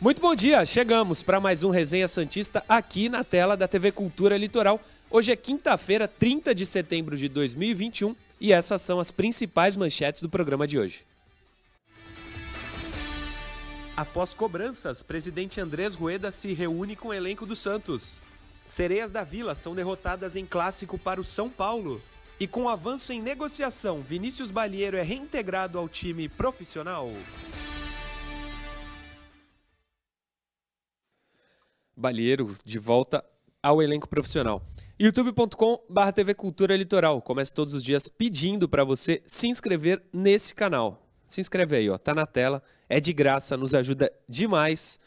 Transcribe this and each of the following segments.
Muito bom dia, chegamos para mais um Resenha Santista aqui na tela da TV Cultura Litoral. Hoje é quinta-feira, 30 de setembro de 2021 e essas são as principais manchetes do programa de hoje. Após cobranças, presidente Andrés Rueda se reúne com o elenco do Santos. Sereias da Vila são derrotadas em clássico para o São Paulo. E com avanço em negociação, Vinícius Balieiro é reintegrado ao time profissional. Balieiro de volta ao elenco profissional. youtube.com/barra TV Cultura Litoral. Começa todos os dias pedindo para você se inscrever nesse canal. Se inscreve aí, ó, tá na tela, é de graça, nos ajuda demais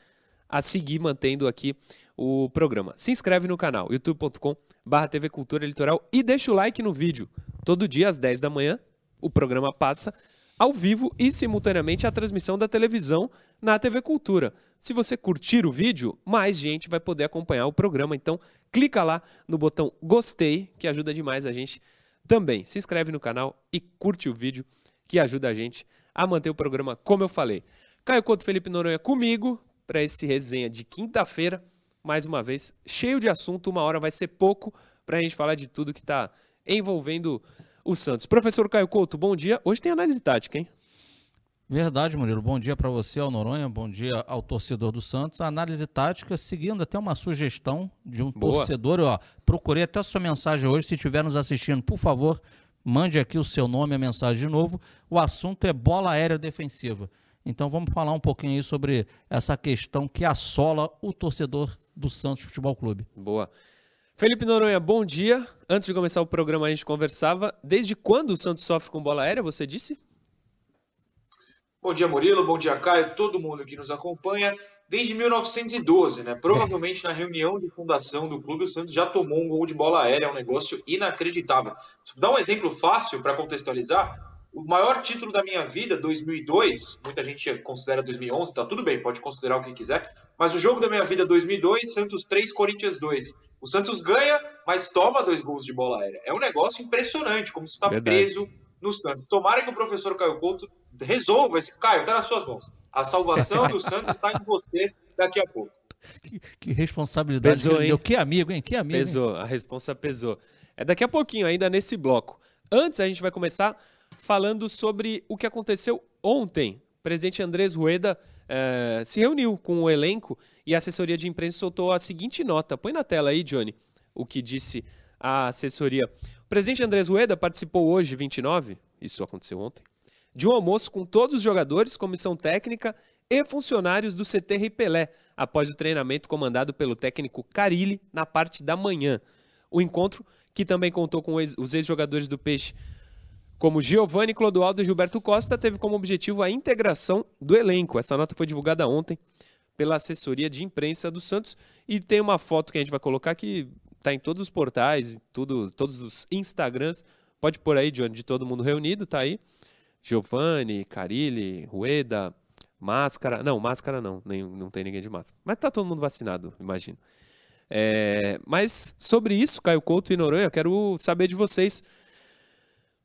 a seguir mantendo aqui o programa. Se inscreve no canal youtube.com/barra TV Cultura Litoral e deixa o like no vídeo. Todo dia às 10 da manhã o programa passa ao vivo e simultaneamente a transmissão da televisão na TV Cultura. Se você curtir o vídeo, mais gente vai poder acompanhar o programa. Então, clica lá no botão gostei, que ajuda demais a gente também. Se inscreve no canal e curte o vídeo, que ajuda a gente a manter o programa como eu falei. Caio Couto Felipe Noronha comigo para esse resenha de quinta-feira. Mais uma vez, cheio de assunto, uma hora vai ser pouco para a gente falar de tudo que está envolvendo o Santos. Professor Caio Couto, bom dia. Hoje tem análise tática, hein? Verdade, Murilo. Bom dia para você, ao Noronha. Bom dia ao torcedor do Santos. A análise tática, seguindo até uma sugestão de um Boa. torcedor. Ó, procurei até a sua mensagem hoje. Se estiver nos assistindo, por favor, mande aqui o seu nome e a mensagem de novo. O assunto é bola aérea defensiva. Então vamos falar um pouquinho aí sobre essa questão que assola o torcedor do Santos Futebol Clube. Boa. Felipe Noronha, bom dia. Antes de começar o programa, a gente conversava. Desde quando o Santos sofre com bola aérea, você disse? Bom dia, Murilo. Bom dia, Caio. Todo mundo que nos acompanha. Desde 1912, né? Provavelmente na reunião de fundação do clube, o Santos já tomou um gol de bola aérea. É um negócio inacreditável. Dá um exemplo fácil para contextualizar. O maior título da minha vida, 2002, muita gente considera 2011, tá tudo bem, pode considerar o que quiser, mas o jogo da minha vida, 2002, Santos 3, Corinthians 2. O Santos ganha, mas toma dois gols de bola aérea. É um negócio impressionante, como isso está preso no Santos. Tomara que o professor Caio Couto resolva esse. Caio, está nas suas mãos. A salvação do Santos está em você daqui a pouco. Que, que responsabilidade pesou, que deu. Que amigo, hein? Que amigo. Pesou, hein? a responsa pesou. É daqui a pouquinho, ainda nesse bloco. Antes, a gente vai começar falando sobre o que aconteceu ontem. Presidente Andrés Rueda eh, se reuniu com o elenco e a assessoria de imprensa soltou a seguinte nota. Põe na tela aí, Johnny, o que disse a assessoria. O presidente Andrés Rueda participou hoje, 29, isso aconteceu ontem, de um almoço com todos os jogadores, comissão técnica e funcionários do CT Pelé, após o treinamento comandado pelo técnico Carilli na parte da manhã. O encontro, que também contou com os ex-jogadores do Peixe como Giovanni Clodoaldo e Gilberto Costa, teve como objetivo a integração do elenco. Essa nota foi divulgada ontem pela assessoria de imprensa do Santos e tem uma foto que a gente vai colocar que está em todos os portais, tudo, todos os Instagrams. Pode pôr aí, Johnny, de todo mundo reunido, tá aí. Giovanni, Carilli, Rueda, Máscara. Não, Máscara não, nem, não tem ninguém de máscara. Mas tá todo mundo vacinado, imagino. É, mas sobre isso, Caio Couto e Noronha, eu quero saber de vocês.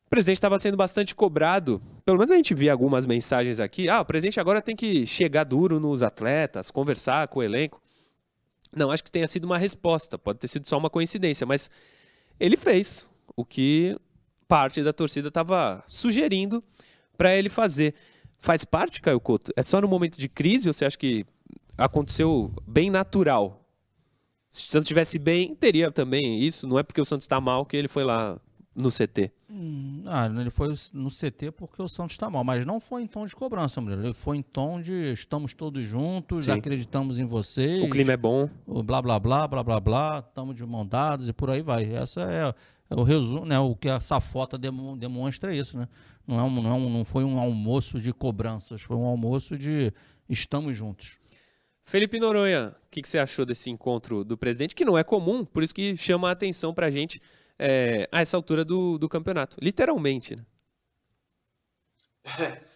O presidente estava sendo bastante cobrado. Pelo menos a gente via algumas mensagens aqui. Ah, o presidente agora tem que chegar duro nos atletas, conversar com o elenco. Não, acho que tenha sido uma resposta. Pode ter sido só uma coincidência, mas ele fez o que parte da torcida estava sugerindo para ele fazer. Faz parte, Caio Couto? É só no momento de crise ou você acha que aconteceu bem natural? Se o Santos estivesse bem, teria também isso. Não é porque o Santos está mal que ele foi lá no CT. Hum, ah, ele foi no CT porque o Santos está mal, mas não foi em tom de cobrança, Murilo. Ele foi em tom de estamos todos juntos, Sim. acreditamos em vocês. O clima é bom. Blá blá blá, blá blá blá, estamos de mão dadas e por aí vai. Essa é, é o resumo, né? O que essa foto demonstra é isso, né? Não, é um, não, é não foi um almoço de cobranças, foi um almoço de estamos juntos. Felipe Noronha, o que, que, você achou desse encontro do presidente? Que não é comum, por isso que chama a atenção para a gente é, a essa altura do, do campeonato. Literalmente, né?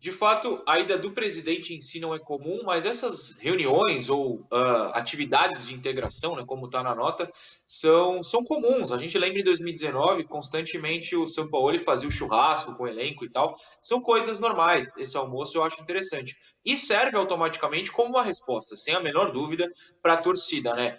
De fato, a ida do presidente em si não é comum, mas essas reuniões ou uh, atividades de integração, né, como está na nota, são, são comuns. A gente lembra em 2019, constantemente o São Paulo fazia o churrasco com o elenco e tal. São coisas normais. Esse almoço eu acho interessante. E serve automaticamente como uma resposta, sem a menor dúvida, para a torcida, né?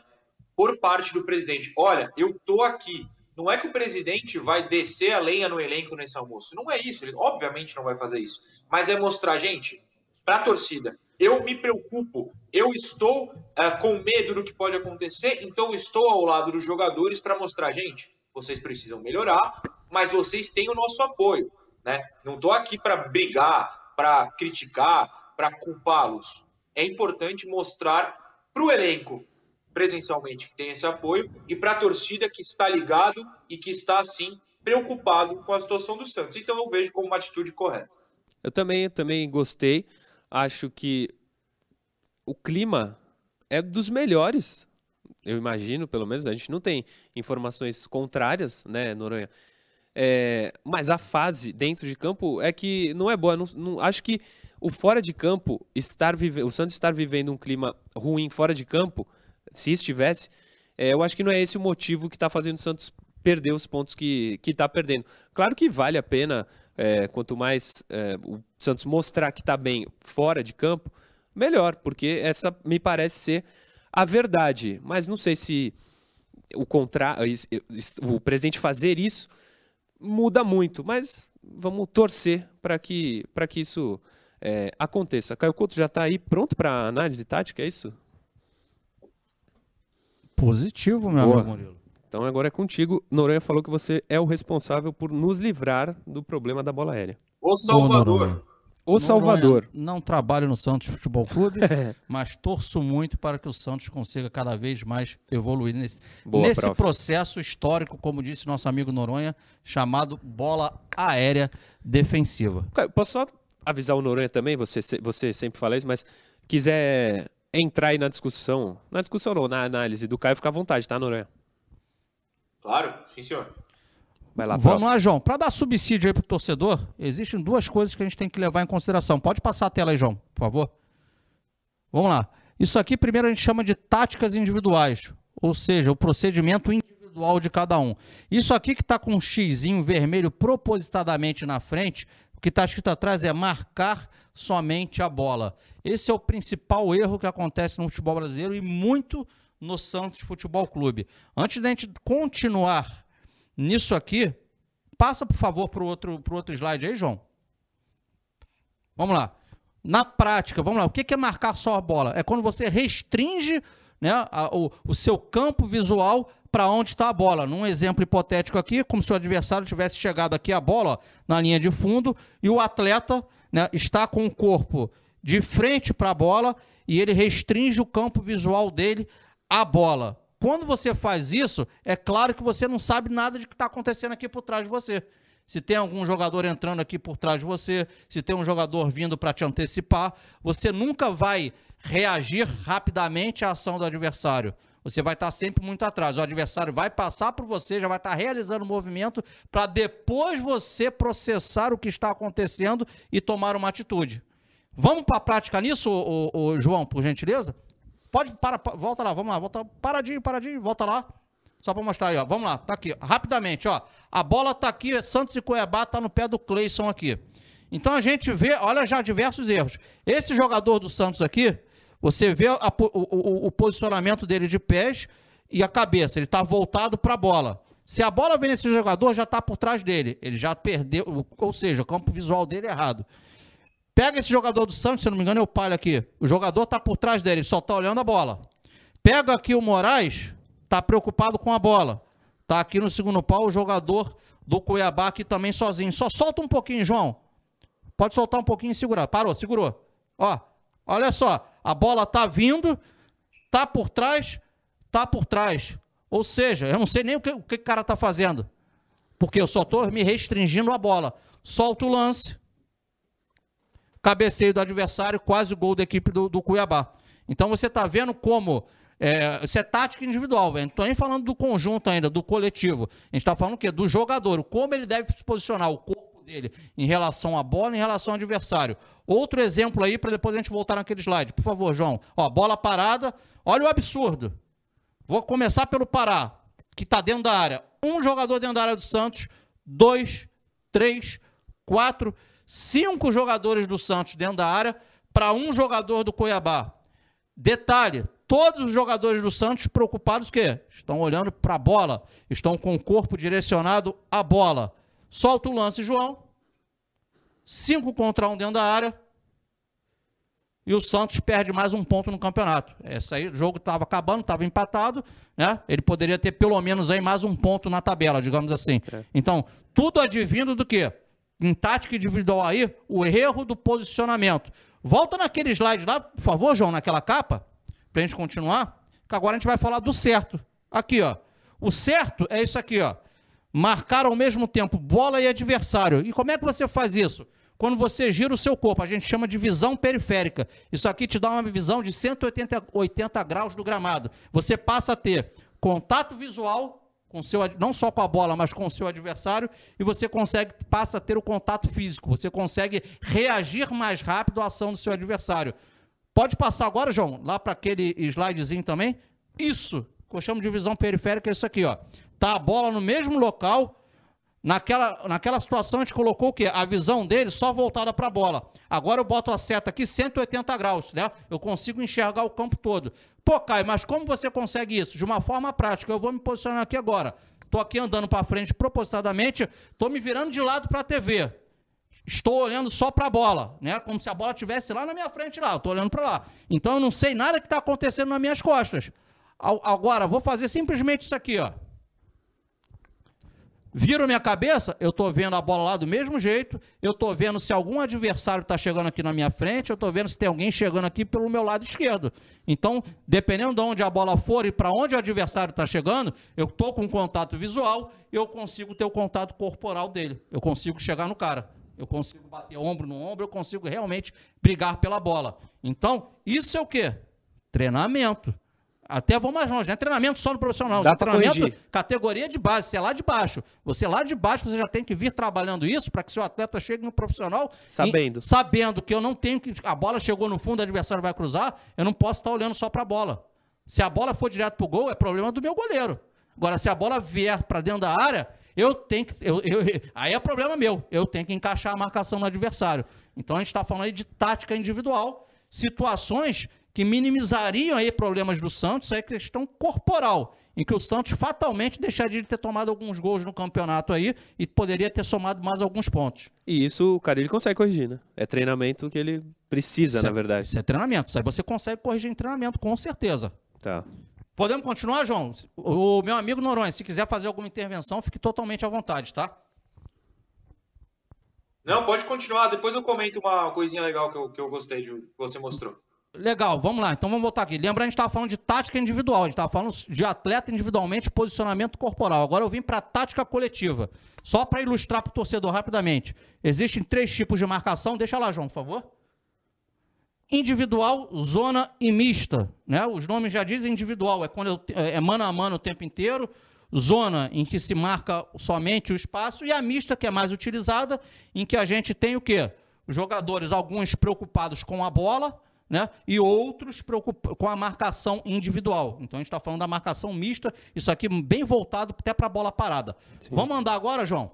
Por parte do presidente. Olha, eu tô aqui não é que o presidente vai descer a lenha no elenco nesse almoço. Não é isso. Ele obviamente não vai fazer isso. Mas é mostrar, gente, para a torcida, eu me preocupo, eu estou uh, com medo do que pode acontecer, então estou ao lado dos jogadores para mostrar, gente, vocês precisam melhorar, mas vocês têm o nosso apoio. Né? Não estou aqui para brigar, para criticar, para culpá-los. É importante mostrar para o elenco presencialmente que tem esse apoio e para a torcida que está ligado e que está assim preocupado com a situação do Santos. Então eu vejo como uma atitude correta. Eu também, também gostei. Acho que o clima é dos melhores. Eu imagino, pelo menos, a gente não tem informações contrárias, né, Noronha? É, mas a fase dentro de campo é que não é boa. Não, não, acho que o fora de campo, estar vive, o Santos estar vivendo um clima ruim fora de campo, se estivesse, é, eu acho que não é esse o motivo que está fazendo o Santos perder os pontos que está perdendo. Claro que vale a pena, é, quanto mais é, o Santos mostrar que está bem fora de campo, melhor, porque essa me parece ser a verdade. Mas não sei se o, contra... o presidente fazer isso muda muito, mas vamos torcer para que, que isso é, aconteça. Caio Couto já está aí pronto para análise tática, é isso? Positivo, meu Boa. amigo Murilo. Então agora é contigo. Noronha falou que você é o responsável por nos livrar do problema da bola aérea. O Salvador. O Salvador. não trabalho no Santos Futebol Clube, mas torço muito para que o Santos consiga cada vez mais evoluir nesse, Boa, nesse processo histórico, como disse nosso amigo Noronha, chamado bola aérea defensiva. Posso só avisar o Noronha também? Você, você sempre fala isso, mas quiser entrar aí na discussão, na discussão não, na análise do Caio, fica à vontade, tá, Noronha? Claro, sim, senhor. Vai lá, Vamos prof. lá, João. Para dar subsídio aí pro torcedor, existem duas coisas que a gente tem que levar em consideração. Pode passar a tela aí, João, por favor. Vamos lá. Isso aqui, primeiro, a gente chama de táticas individuais, ou seja, o procedimento individual de cada um. Isso aqui que está com um xizinho vermelho propositadamente na frente, o que está escrito atrás é marcar somente a bola. Esse é o principal erro que acontece no futebol brasileiro e muito no Santos Futebol Clube. Antes da gente continuar nisso aqui, passa por favor para o outro, pro outro slide aí, João. Vamos lá. Na prática, vamos lá, o que é marcar só a bola? É quando você restringe né, a, o, o seu campo visual para onde está a bola. Num exemplo hipotético aqui, como se o adversário tivesse chegado aqui a bola ó, na linha de fundo e o atleta né, está com o corpo de frente para a bola e ele restringe o campo visual dele à bola. Quando você faz isso, é claro que você não sabe nada de que está acontecendo aqui por trás de você. Se tem algum jogador entrando aqui por trás de você, se tem um jogador vindo para te antecipar, você nunca vai reagir rapidamente à ação do adversário. Você vai estar sempre muito atrás. O adversário vai passar por você, já vai estar realizando o movimento para depois você processar o que está acontecendo e tomar uma atitude. Vamos para a prática nisso, o, o, João, por gentileza? Pode, para, volta lá, vamos lá, volta, paradinho, paradinho, volta lá. Só para mostrar aí, ó. Vamos lá, tá aqui, rapidamente, ó. A bola tá aqui, Santos e Cuiabá tá no pé do Cleison aqui. Então a gente vê, olha já diversos erros. Esse jogador do Santos aqui, você vê a, o, o, o, posicionamento dele de pés e a cabeça, ele está voltado para a bola. Se a bola vem nesse jogador, já está por trás dele. Ele já perdeu, ou seja, o campo visual dele é errado. Pega esse jogador do Santos, se não me engano é o Palha aqui. O jogador está por trás dele, só está olhando a bola. Pega aqui o Moraes, está preocupado com a bola. Está aqui no segundo pau o jogador do Cuiabá aqui também sozinho. Só solta um pouquinho, João. Pode soltar um pouquinho e segurar. Parou, segurou. Ó, olha só. A bola tá vindo, tá por trás, tá por trás. Ou seja, eu não sei nem o que o, que o cara tá fazendo. Porque eu só tô me restringindo a bola. Solta o lance cabeceio do adversário, quase o gol da equipe do, do Cuiabá. Então você está vendo como. É, isso é tática individual, velho. Não estou nem falando do conjunto ainda, do coletivo. A gente está falando o quê? Do jogador, como ele deve se posicionar, o corpo dele em relação à bola, em relação ao adversário. Outro exemplo aí, para depois a gente voltar naquele slide. Por favor, João. Ó, bola parada. Olha o absurdo. Vou começar pelo Pará, que está dentro da área. Um jogador dentro da área do Santos, dois, três, quatro, cinco jogadores do Santos dentro da área para um jogador do Cuiabá. Detalhe, todos os jogadores do Santos preocupados que estão olhando para a bola, estão com o corpo direcionado à bola. Solta o lance, João. Cinco contra um dentro da área. E o Santos perde mais um ponto no campeonato. Esse aí, o jogo estava acabando, estava empatado, né? Ele poderia ter pelo menos aí mais um ponto na tabela, digamos assim. É. Então, tudo advindo do quê? Em tática individual aí, o erro do posicionamento. Volta naquele slide lá, por favor, João, naquela capa, para a gente continuar, que agora a gente vai falar do certo. Aqui, ó. O certo é isso aqui, ó. Marcar ao mesmo tempo bola e adversário. E como é que você faz isso? Quando você gira o seu corpo, a gente chama de visão periférica. Isso aqui te dá uma visão de 180 80 graus do gramado. Você passa a ter contato visual com seu, não só com a bola, mas com o seu adversário, e você consegue, passa a ter o contato físico, você consegue reagir mais rápido à ação do seu adversário. Pode passar agora, João, lá para aquele slidezinho também. Isso, que eu chamo de visão periférica, é isso aqui, ó. Tá a bola no mesmo local, Naquela, naquela situação a gente colocou o quê? A visão dele só voltada para a bola. Agora eu boto a seta aqui 180 graus, né? Eu consigo enxergar o campo todo. Pô, Caio, mas como você consegue isso? De uma forma prática. Eu vou me posicionar aqui agora. Estou aqui andando para frente propositadamente, estou me virando de lado para a TV. Estou olhando só para a bola, né? Como se a bola estivesse lá na minha frente lá. Estou olhando para lá. Então eu não sei nada que está acontecendo nas minhas costas. Agora, vou fazer simplesmente isso aqui, ó. Viro minha cabeça, eu estou vendo a bola lá do mesmo jeito, eu estou vendo se algum adversário está chegando aqui na minha frente, eu estou vendo se tem alguém chegando aqui pelo meu lado esquerdo. Então, dependendo de onde a bola for e para onde o adversário está chegando, eu estou com contato visual, eu consigo ter o contato corporal dele. Eu consigo chegar no cara. Eu consigo bater ombro no ombro, eu consigo realmente brigar pela bola. Então, isso é o quê? Treinamento. Até vou mais longe, não é treinamento só no profissional. Dá treinamento corrigir. categoria de base, você é lá de baixo. Você é lá de baixo, você já tem que vir trabalhando isso para que seu atleta chegue no profissional sabendo. E, sabendo que eu não tenho que. A bola chegou no fundo, o adversário vai cruzar, eu não posso estar olhando só para a bola. Se a bola for direto para o gol, é problema do meu goleiro. Agora, se a bola vier para dentro da área, eu tenho que. Eu, eu, aí é problema meu. Eu tenho que encaixar a marcação no adversário. Então a gente está falando aí de tática individual, situações que minimizariam aí problemas do Santos, é questão corporal, em que o Santos fatalmente deixaria de ter tomado alguns gols no campeonato aí e poderia ter somado mais alguns pontos. E isso o cara ele consegue corrigir, né? É treinamento que ele precisa, isso na é, verdade. Isso é treinamento, isso aí você consegue corrigir em treinamento, com certeza. Tá. Podemos continuar, João? O meu amigo Noronha, se quiser fazer alguma intervenção, fique totalmente à vontade, tá? Não, pode continuar. Depois eu comento uma coisinha legal que eu, que eu gostei de que você mostrou. Legal, vamos lá. Então vamos voltar aqui. Lembra, a gente estava falando de tática individual, a gente estava falando de atleta individualmente, posicionamento corporal. Agora eu vim para tática coletiva. Só para ilustrar para o torcedor rapidamente. Existem três tipos de marcação. Deixa lá, João, por favor. Individual, zona e mista. Né? Os nomes já dizem individual, é quando eu, é mano a mano o tempo inteiro. Zona, em que se marca somente o espaço. E a mista, que é mais utilizada, em que a gente tem o quê? Jogadores, alguns preocupados com a bola né? e outros com a marcação individual. Então a gente está falando da marcação mista, isso aqui bem voltado até para a bola parada. Sim. Vamos andar agora, João?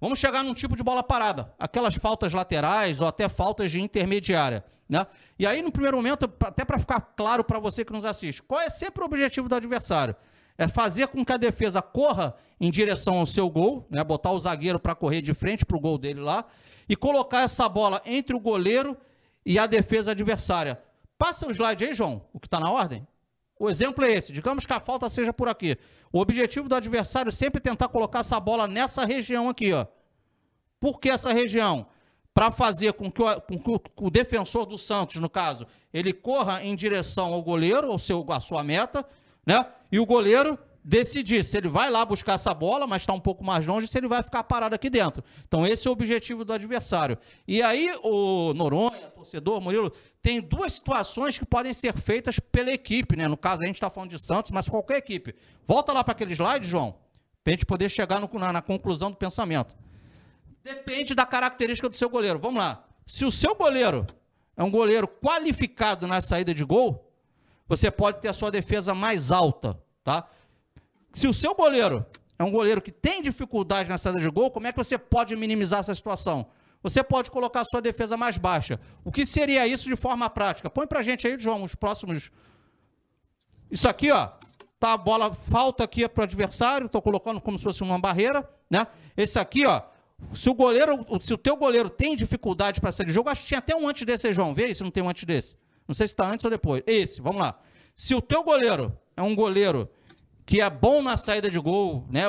Vamos chegar num tipo de bola parada, aquelas faltas laterais ou até faltas de intermediária. Né? E aí, no primeiro momento, até para ficar claro para você que nos assiste, qual é sempre o objetivo do adversário? É fazer com que a defesa corra em direção ao seu gol, né? botar o zagueiro para correr de frente para o gol dele lá, e colocar essa bola entre o goleiro e a defesa adversária. Passa o slide aí, João, o que está na ordem. O exemplo é esse. Digamos que a falta seja por aqui. O objetivo do adversário é sempre tentar colocar essa bola nessa região aqui. Ó. Por que essa região? Para fazer com que, o, com que, o, defensor do Santos, no caso, ele corra em direção ao goleiro, ao seu, à sua meta, né? E o goleiro decidir se ele vai lá buscar essa bola, mas está um pouco mais longe, se ele vai ficar parado aqui dentro. Então, esse é o objetivo do adversário. E aí, o Noronha, torcedor, Murilo, tem duas situações que podem ser feitas pela equipe, né? No caso, a gente está falando de Santos, mas qualquer equipe. Volta lá para aquele slide, João, para a gente poder chegar no, na, na conclusão do pensamento. Depende da característica do seu goleiro. Vamos lá. Se o seu goleiro é um goleiro qualificado na saída de gol, você pode ter a sua defesa mais alta, tá? Se o seu goleiro é um goleiro que tem dificuldade na saída de gol, como é que você pode minimizar essa situação? Você pode colocar sua defesa mais baixa. O que seria isso de forma prática? Põe pra gente aí, João, os próximos. Isso aqui, ó. Tá a bola falta aqui pro adversário, tô colocando como se fosse uma barreira, né? Esse aqui, ó. Se o goleiro, se o teu goleiro tem dificuldade para sair de jogo, acho que tinha até um antes desse, João. Vê aí se não tem um antes desse. Não sei se está antes ou depois. Esse, vamos lá. Se o teu goleiro é um goleiro que é bom na saída de gol, né?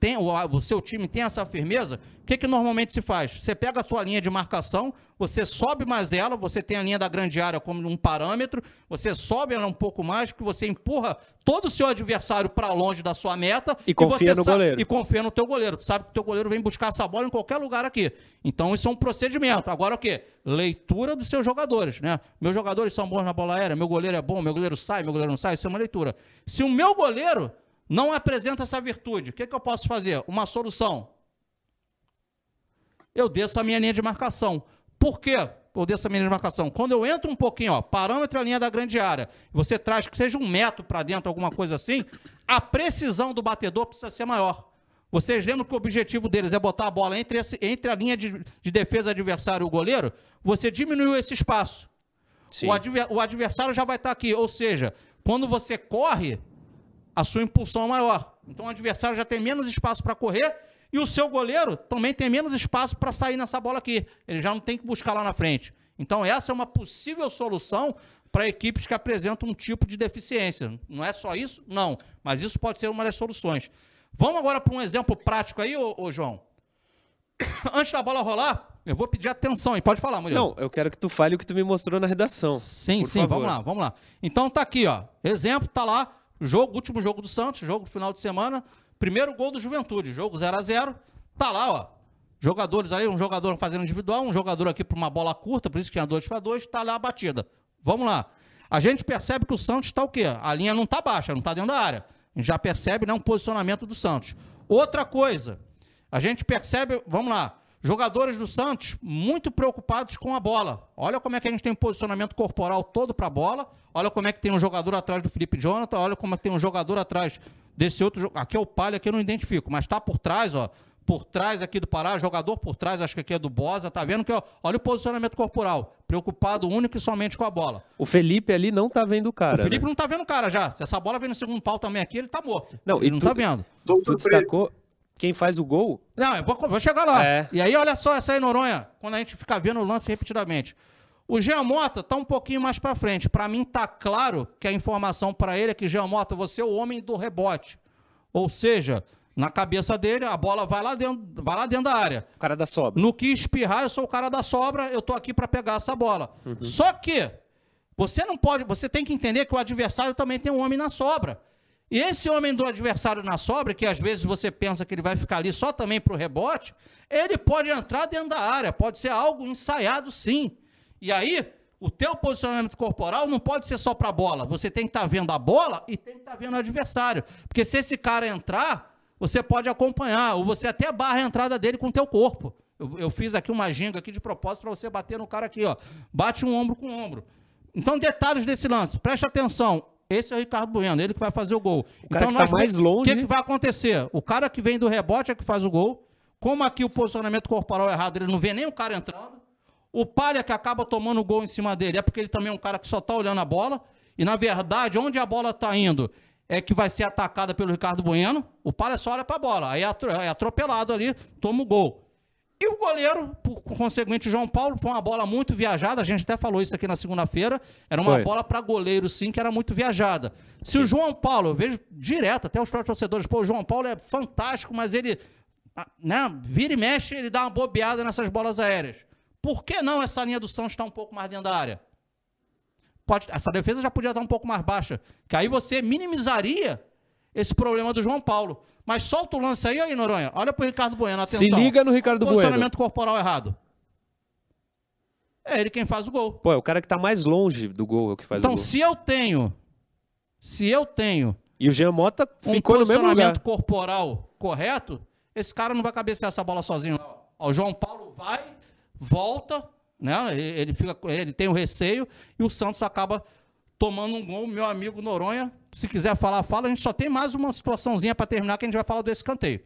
Tem, o, o seu time tem essa firmeza, o que, que normalmente se faz? Você pega a sua linha de marcação, você sobe mais ela, você tem a linha da grande área como um parâmetro, você sobe ela um pouco mais, que você empurra todo o seu adversário para longe da sua meta e confia no goleiro. E confia no teu goleiro. Tu sabe que o teu goleiro vem buscar essa bola em qualquer lugar aqui. Então isso é um procedimento. Agora o quê? Leitura dos seus jogadores, né? Meus jogadores são bons na bola aérea, meu goleiro é bom, meu goleiro sai, meu goleiro não sai, isso é uma leitura. Se o meu goleiro não apresenta essa virtude, o que, que eu posso fazer? Uma solução. Eu desço a minha linha de marcação. Por quê? Eu desço a minha linha de marcação. Quando eu entro um pouquinho, ó, parâmetro a linha da grande área, você traz que seja um metro para dentro, alguma coisa assim, a precisão do batedor precisa ser maior. Vocês lembram que o objetivo deles é botar a bola entre, esse, entre a linha de, de defesa adversário e o goleiro? Você diminuiu esse espaço. O, adver, o adversário já vai estar aqui. Ou seja, quando você corre, a sua impulsão é maior. Então o adversário já tem menos espaço para correr e o seu goleiro também tem menos espaço para sair nessa bola aqui. Ele já não tem que buscar lá na frente. Então essa é uma possível solução para equipes que apresentam um tipo de deficiência. Não é só isso? Não. Mas isso pode ser uma das soluções. Vamos agora para um exemplo prático aí, ô, ô, João. Antes da bola rolar, eu vou pedir atenção aí. Pode falar, Murilo. Não, eu quero que tu fale o que tu me mostrou na redação. Sim, sim, favor. vamos lá, vamos lá. Então tá aqui, ó. Exemplo, tá lá Jogo, último jogo do Santos, jogo final de semana. Primeiro gol do Juventude, jogo 0 a 0 Tá lá, ó. Jogadores aí, um jogador fazendo individual, um jogador aqui para uma bola curta, por isso que tinha dois para dois, tá lá a batida. Vamos lá. A gente percebe que o Santos está o quê? A linha não tá baixa, não tá dentro da área. A gente já percebe né, um posicionamento do Santos. Outra coisa, a gente percebe, vamos lá, jogadores do Santos muito preocupados com a bola. Olha como é que a gente tem um posicionamento corporal todo para a bola. Olha como é que tem um jogador atrás do Felipe Jonathan. Olha como é que tem um jogador atrás desse outro. Aqui é o Palha, que eu não identifico, mas está por trás, ó. Por trás aqui do Pará, jogador por trás, acho que aqui é do Bosa, tá vendo que ó, olha o posicionamento corporal, preocupado único e somente com a bola. O Felipe ali não tá vendo o cara. O Felipe né? não tá vendo o cara já. Se essa bola vem no segundo pau também aqui, ele tá morto. Não, ele não tu, tá vendo. Tu destacou quem faz o gol. Não, eu vou, vou chegar lá. É. E aí, olha só essa aí, Noronha, quando a gente fica vendo o lance repetidamente. O Jean Mota tá um pouquinho mais para frente. Para mim tá claro que a informação para ele é que Jean Mota, você é o homem do rebote. Ou seja, na cabeça dele, a bola vai lá dentro, vai lá dentro da área. O cara da sobra. No que espirrar, eu sou o cara da sobra, eu tô aqui para pegar essa bola. Uhum. Só que você não pode, você tem que entender que o adversário também tem um homem na sobra. E esse homem do adversário na sobra, que às vezes você pensa que ele vai ficar ali só também para o rebote, ele pode entrar dentro da área, pode ser algo ensaiado sim. E aí, o teu posicionamento corporal não pode ser só para a bola. Você tem que estar tá vendo a bola e tem que estar tá vendo o adversário. Porque se esse cara entrar, você pode acompanhar, ou você até barra a entrada dele com o teu corpo. Eu, eu fiz aqui uma ginga aqui de propósito para você bater no cara aqui, ó. Bate um ombro com ombro. Então, detalhes desse lance. Preste atenção. Esse é o Ricardo Bueno, ele que vai fazer o gol. O cara então, que tá mais longe. O que, que vai acontecer? O cara que vem do rebote é que faz o gol. Como aqui o posicionamento corporal é errado, ele não vê nem o cara entrando. O Palha que acaba tomando o gol em cima dele é porque ele também é um cara que só está olhando a bola. E na verdade, onde a bola está indo é que vai ser atacada pelo Ricardo Bueno. O Palha só olha para a bola. Aí é, é atropelado ali, toma o gol. E o goleiro, por conseguinte, João Paulo, foi uma bola muito viajada. A gente até falou isso aqui na segunda-feira. Era uma foi. bola para goleiro, sim, que era muito viajada. Se sim. o João Paulo, eu vejo direto, até os próprios torcedores, pô, o João Paulo é fantástico, mas ele, ah, né, vira e mexe, ele dá uma bobeada nessas bolas aéreas. Por que não essa linha do Santos está um pouco mais dentro da área? Pode, essa defesa já podia estar um pouco mais baixa, que aí você minimizaria esse problema do João Paulo. Mas solta o lance aí, aí, Noronha. Olha pro Ricardo Bueno, atenção. Se liga no Ricardo Bueno. Posicionamento corporal errado. É ele quem faz o gol. Pô, é o cara que tá mais longe do gol é o que faz então, o gol. Então, se eu tenho. Se eu tenho. E o Jean Mota ficou um no mesmo lugar. corporal correto, esse cara não vai cabecear essa bola sozinho, não. O João Paulo vai, volta, né? Ele, fica, ele tem o receio e o Santos acaba tomando um gol. Meu amigo Noronha, se quiser falar, fala. A gente só tem mais uma situaçãozinha para terminar que a gente vai falar do escanteio.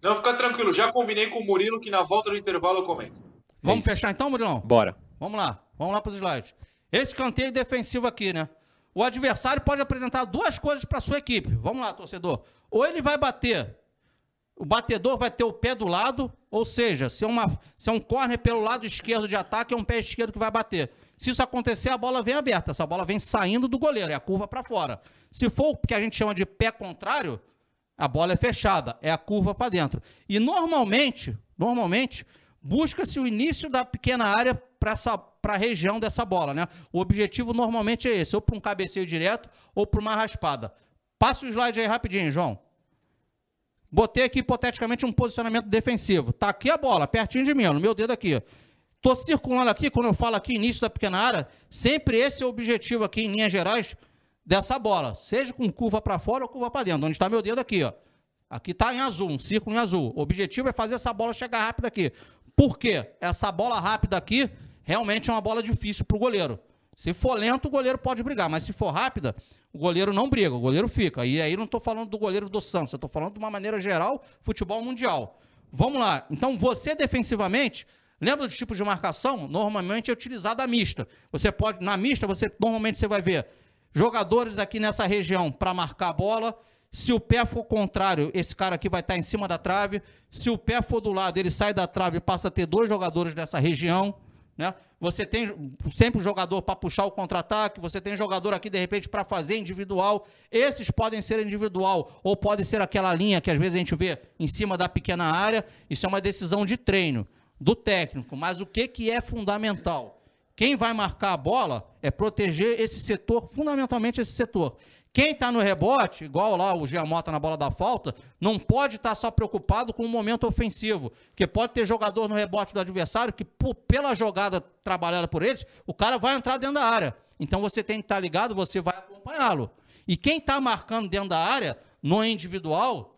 Não, fica tranquilo. Já combinei com o Murilo que na volta do intervalo eu comento. Vamos fechar então, Murilão? Bora. Vamos lá. Vamos lá para os slides. Esse escanteio defensivo aqui, né? O adversário pode apresentar duas coisas para sua equipe. Vamos lá, torcedor. Ou ele vai bater, o batedor vai ter o pé do lado, ou seja, se é, uma, se é um corner pelo lado esquerdo de ataque, é um pé esquerdo que vai bater. Se isso acontecer, a bola vem aberta, essa bola vem saindo do goleiro, é a curva para fora. Se for o que a gente chama de pé contrário, a bola é fechada, é a curva para dentro. E normalmente, normalmente, busca-se o início da pequena área para a região dessa bola, né? O objetivo normalmente é esse, ou para um cabeceio direto ou para uma raspada. Passa o slide aí rapidinho, João. Botei aqui hipoteticamente um posicionamento defensivo. Tá aqui a bola, pertinho de mim, no meu dedo aqui. Tô circulando aqui, quando eu falo aqui início da pequena área, sempre esse é o objetivo aqui em linhas gerais dessa bola, seja com curva para fora ou curva para dentro. Onde está meu dedo aqui, ó. Aqui está em azul, um círculo em azul. O objetivo é fazer essa bola chegar rápida aqui. Por quê? Essa bola rápida aqui realmente é uma bola difícil para o goleiro. Se for lento, o goleiro pode brigar, mas se for rápida, o goleiro não briga, o goleiro fica. E aí não estou falando do goleiro do Santos, eu estou falando de uma maneira geral, futebol mundial. Vamos lá. Então, você defensivamente, lembra dos tipos de marcação? Normalmente é utilizada a mista. Você pode, na mista, você normalmente você vai ver jogadores aqui nessa região para marcar a bola. Se o pé for contrário, esse cara aqui vai estar em cima da trave. Se o pé for do lado, ele sai da trave e passa a ter dois jogadores nessa região. Né? Você tem sempre um jogador para puxar o contra-ataque, você tem jogador aqui, de repente, para fazer individual. Esses podem ser individual, ou pode ser aquela linha que às vezes a gente vê em cima da pequena área. Isso é uma decisão de treino do técnico. Mas o que, que é fundamental? Quem vai marcar a bola é proteger esse setor, fundamentalmente esse setor. Quem está no rebote, igual lá o Giamota na bola da falta, não pode estar tá só preocupado com o momento ofensivo. Porque pode ter jogador no rebote do adversário que, pela jogada trabalhada por eles, o cara vai entrar dentro da área. Então você tem que estar tá ligado, você vai acompanhá-lo. E quem está marcando dentro da área, no individual,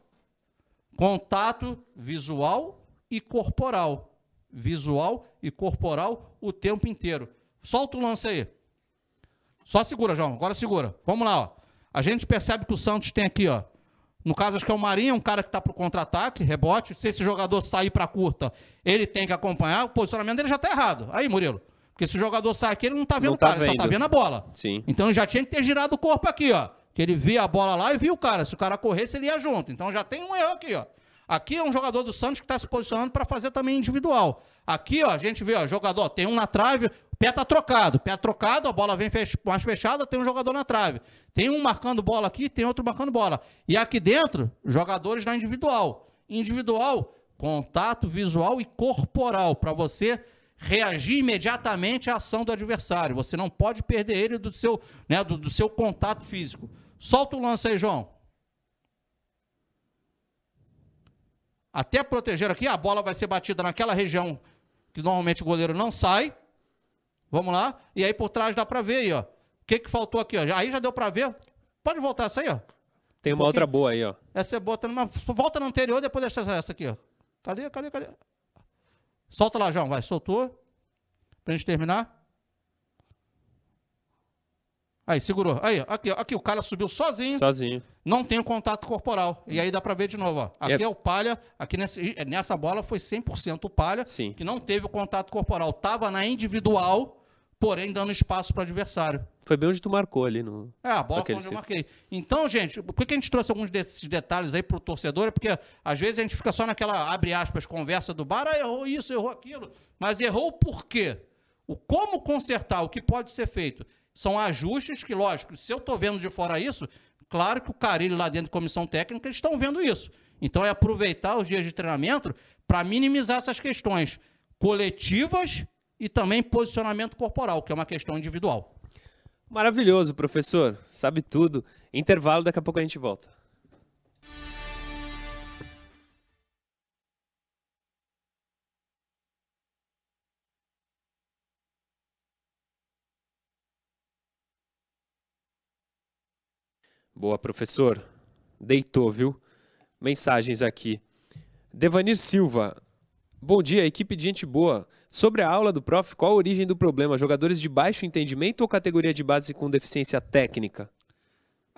contato visual e corporal. Visual e corporal o tempo inteiro. Solta o lance aí. Só segura, João. Agora segura. Vamos lá, ó. A gente percebe que o Santos tem aqui, ó. No caso, acho que é o Marinho, um cara que está para o contra-ataque, rebote. Se esse jogador sair para curta, ele tem que acompanhar. O posicionamento dele já está errado. Aí, Murilo. Porque se o jogador sai aqui, ele não está vendo o tá cara, vendo. ele só está vendo a bola. Sim. Então ele já tinha que ter girado o corpo aqui, ó. Que ele via a bola lá e viu o cara. Se o cara corresse, ele ia junto. Então já tem um erro aqui, ó. Aqui é um jogador do Santos que está se posicionando para fazer também individual. Aqui, ó, a gente vê, ó, jogador, tem um na trave, pé tá trocado, pé trocado, a bola vem fech mais fechada, tem um jogador na trave. Tem um marcando bola aqui, tem outro marcando bola. E aqui dentro, jogadores na individual. Individual, contato visual e corporal, para você reagir imediatamente à ação do adversário. Você não pode perder ele do seu, né, do, do seu contato físico. Solta o lance aí, João. Até proteger aqui, a bola vai ser batida naquela região que normalmente o goleiro não sai. Vamos lá. E aí por trás dá para ver aí, ó. O que, que faltou aqui, ó? Aí já deu para ver. Pode voltar essa aí, ó. Tem uma um outra boa aí, ó. Essa é boa. Tá numa... Volta no anterior, depois deixa essa aqui, ó. Cadê, cadê, cadê? Solta lá, João, vai. Soltou. Pra gente terminar. Aí, segurou. Aí, aqui, aqui, o cara subiu sozinho. Sozinho. Não tem o contato corporal. E aí dá pra ver de novo, ó. Aqui é, é o palha, aqui nesse, nessa bola foi 100% o palha, Sim. que não teve o contato corporal. Tava na individual, porém dando espaço para o adversário. Foi bem onde tu marcou ali no. É, a bola foi onde eu marquei. Então, gente, por que a gente trouxe alguns desses detalhes aí pro torcedor? É porque às vezes a gente fica só naquela, abre aspas, conversa do bar, ah, errou isso, errou aquilo. Mas errou por quê? O como consertar, o que pode ser feito. São ajustes que, lógico, se eu estou vendo de fora isso, claro que o Carilho lá dentro da comissão técnica, eles estão vendo isso. Então é aproveitar os dias de treinamento para minimizar essas questões coletivas e também posicionamento corporal, que é uma questão individual. Maravilhoso, professor. Sabe tudo. Intervalo, daqui a pouco a gente volta. Boa, professor. Deitou, viu? Mensagens aqui Devanir Silva. Bom dia, equipe de gente boa. Sobre a aula do prof, qual a origem do problema? Jogadores de baixo entendimento ou categoria de base com deficiência técnica?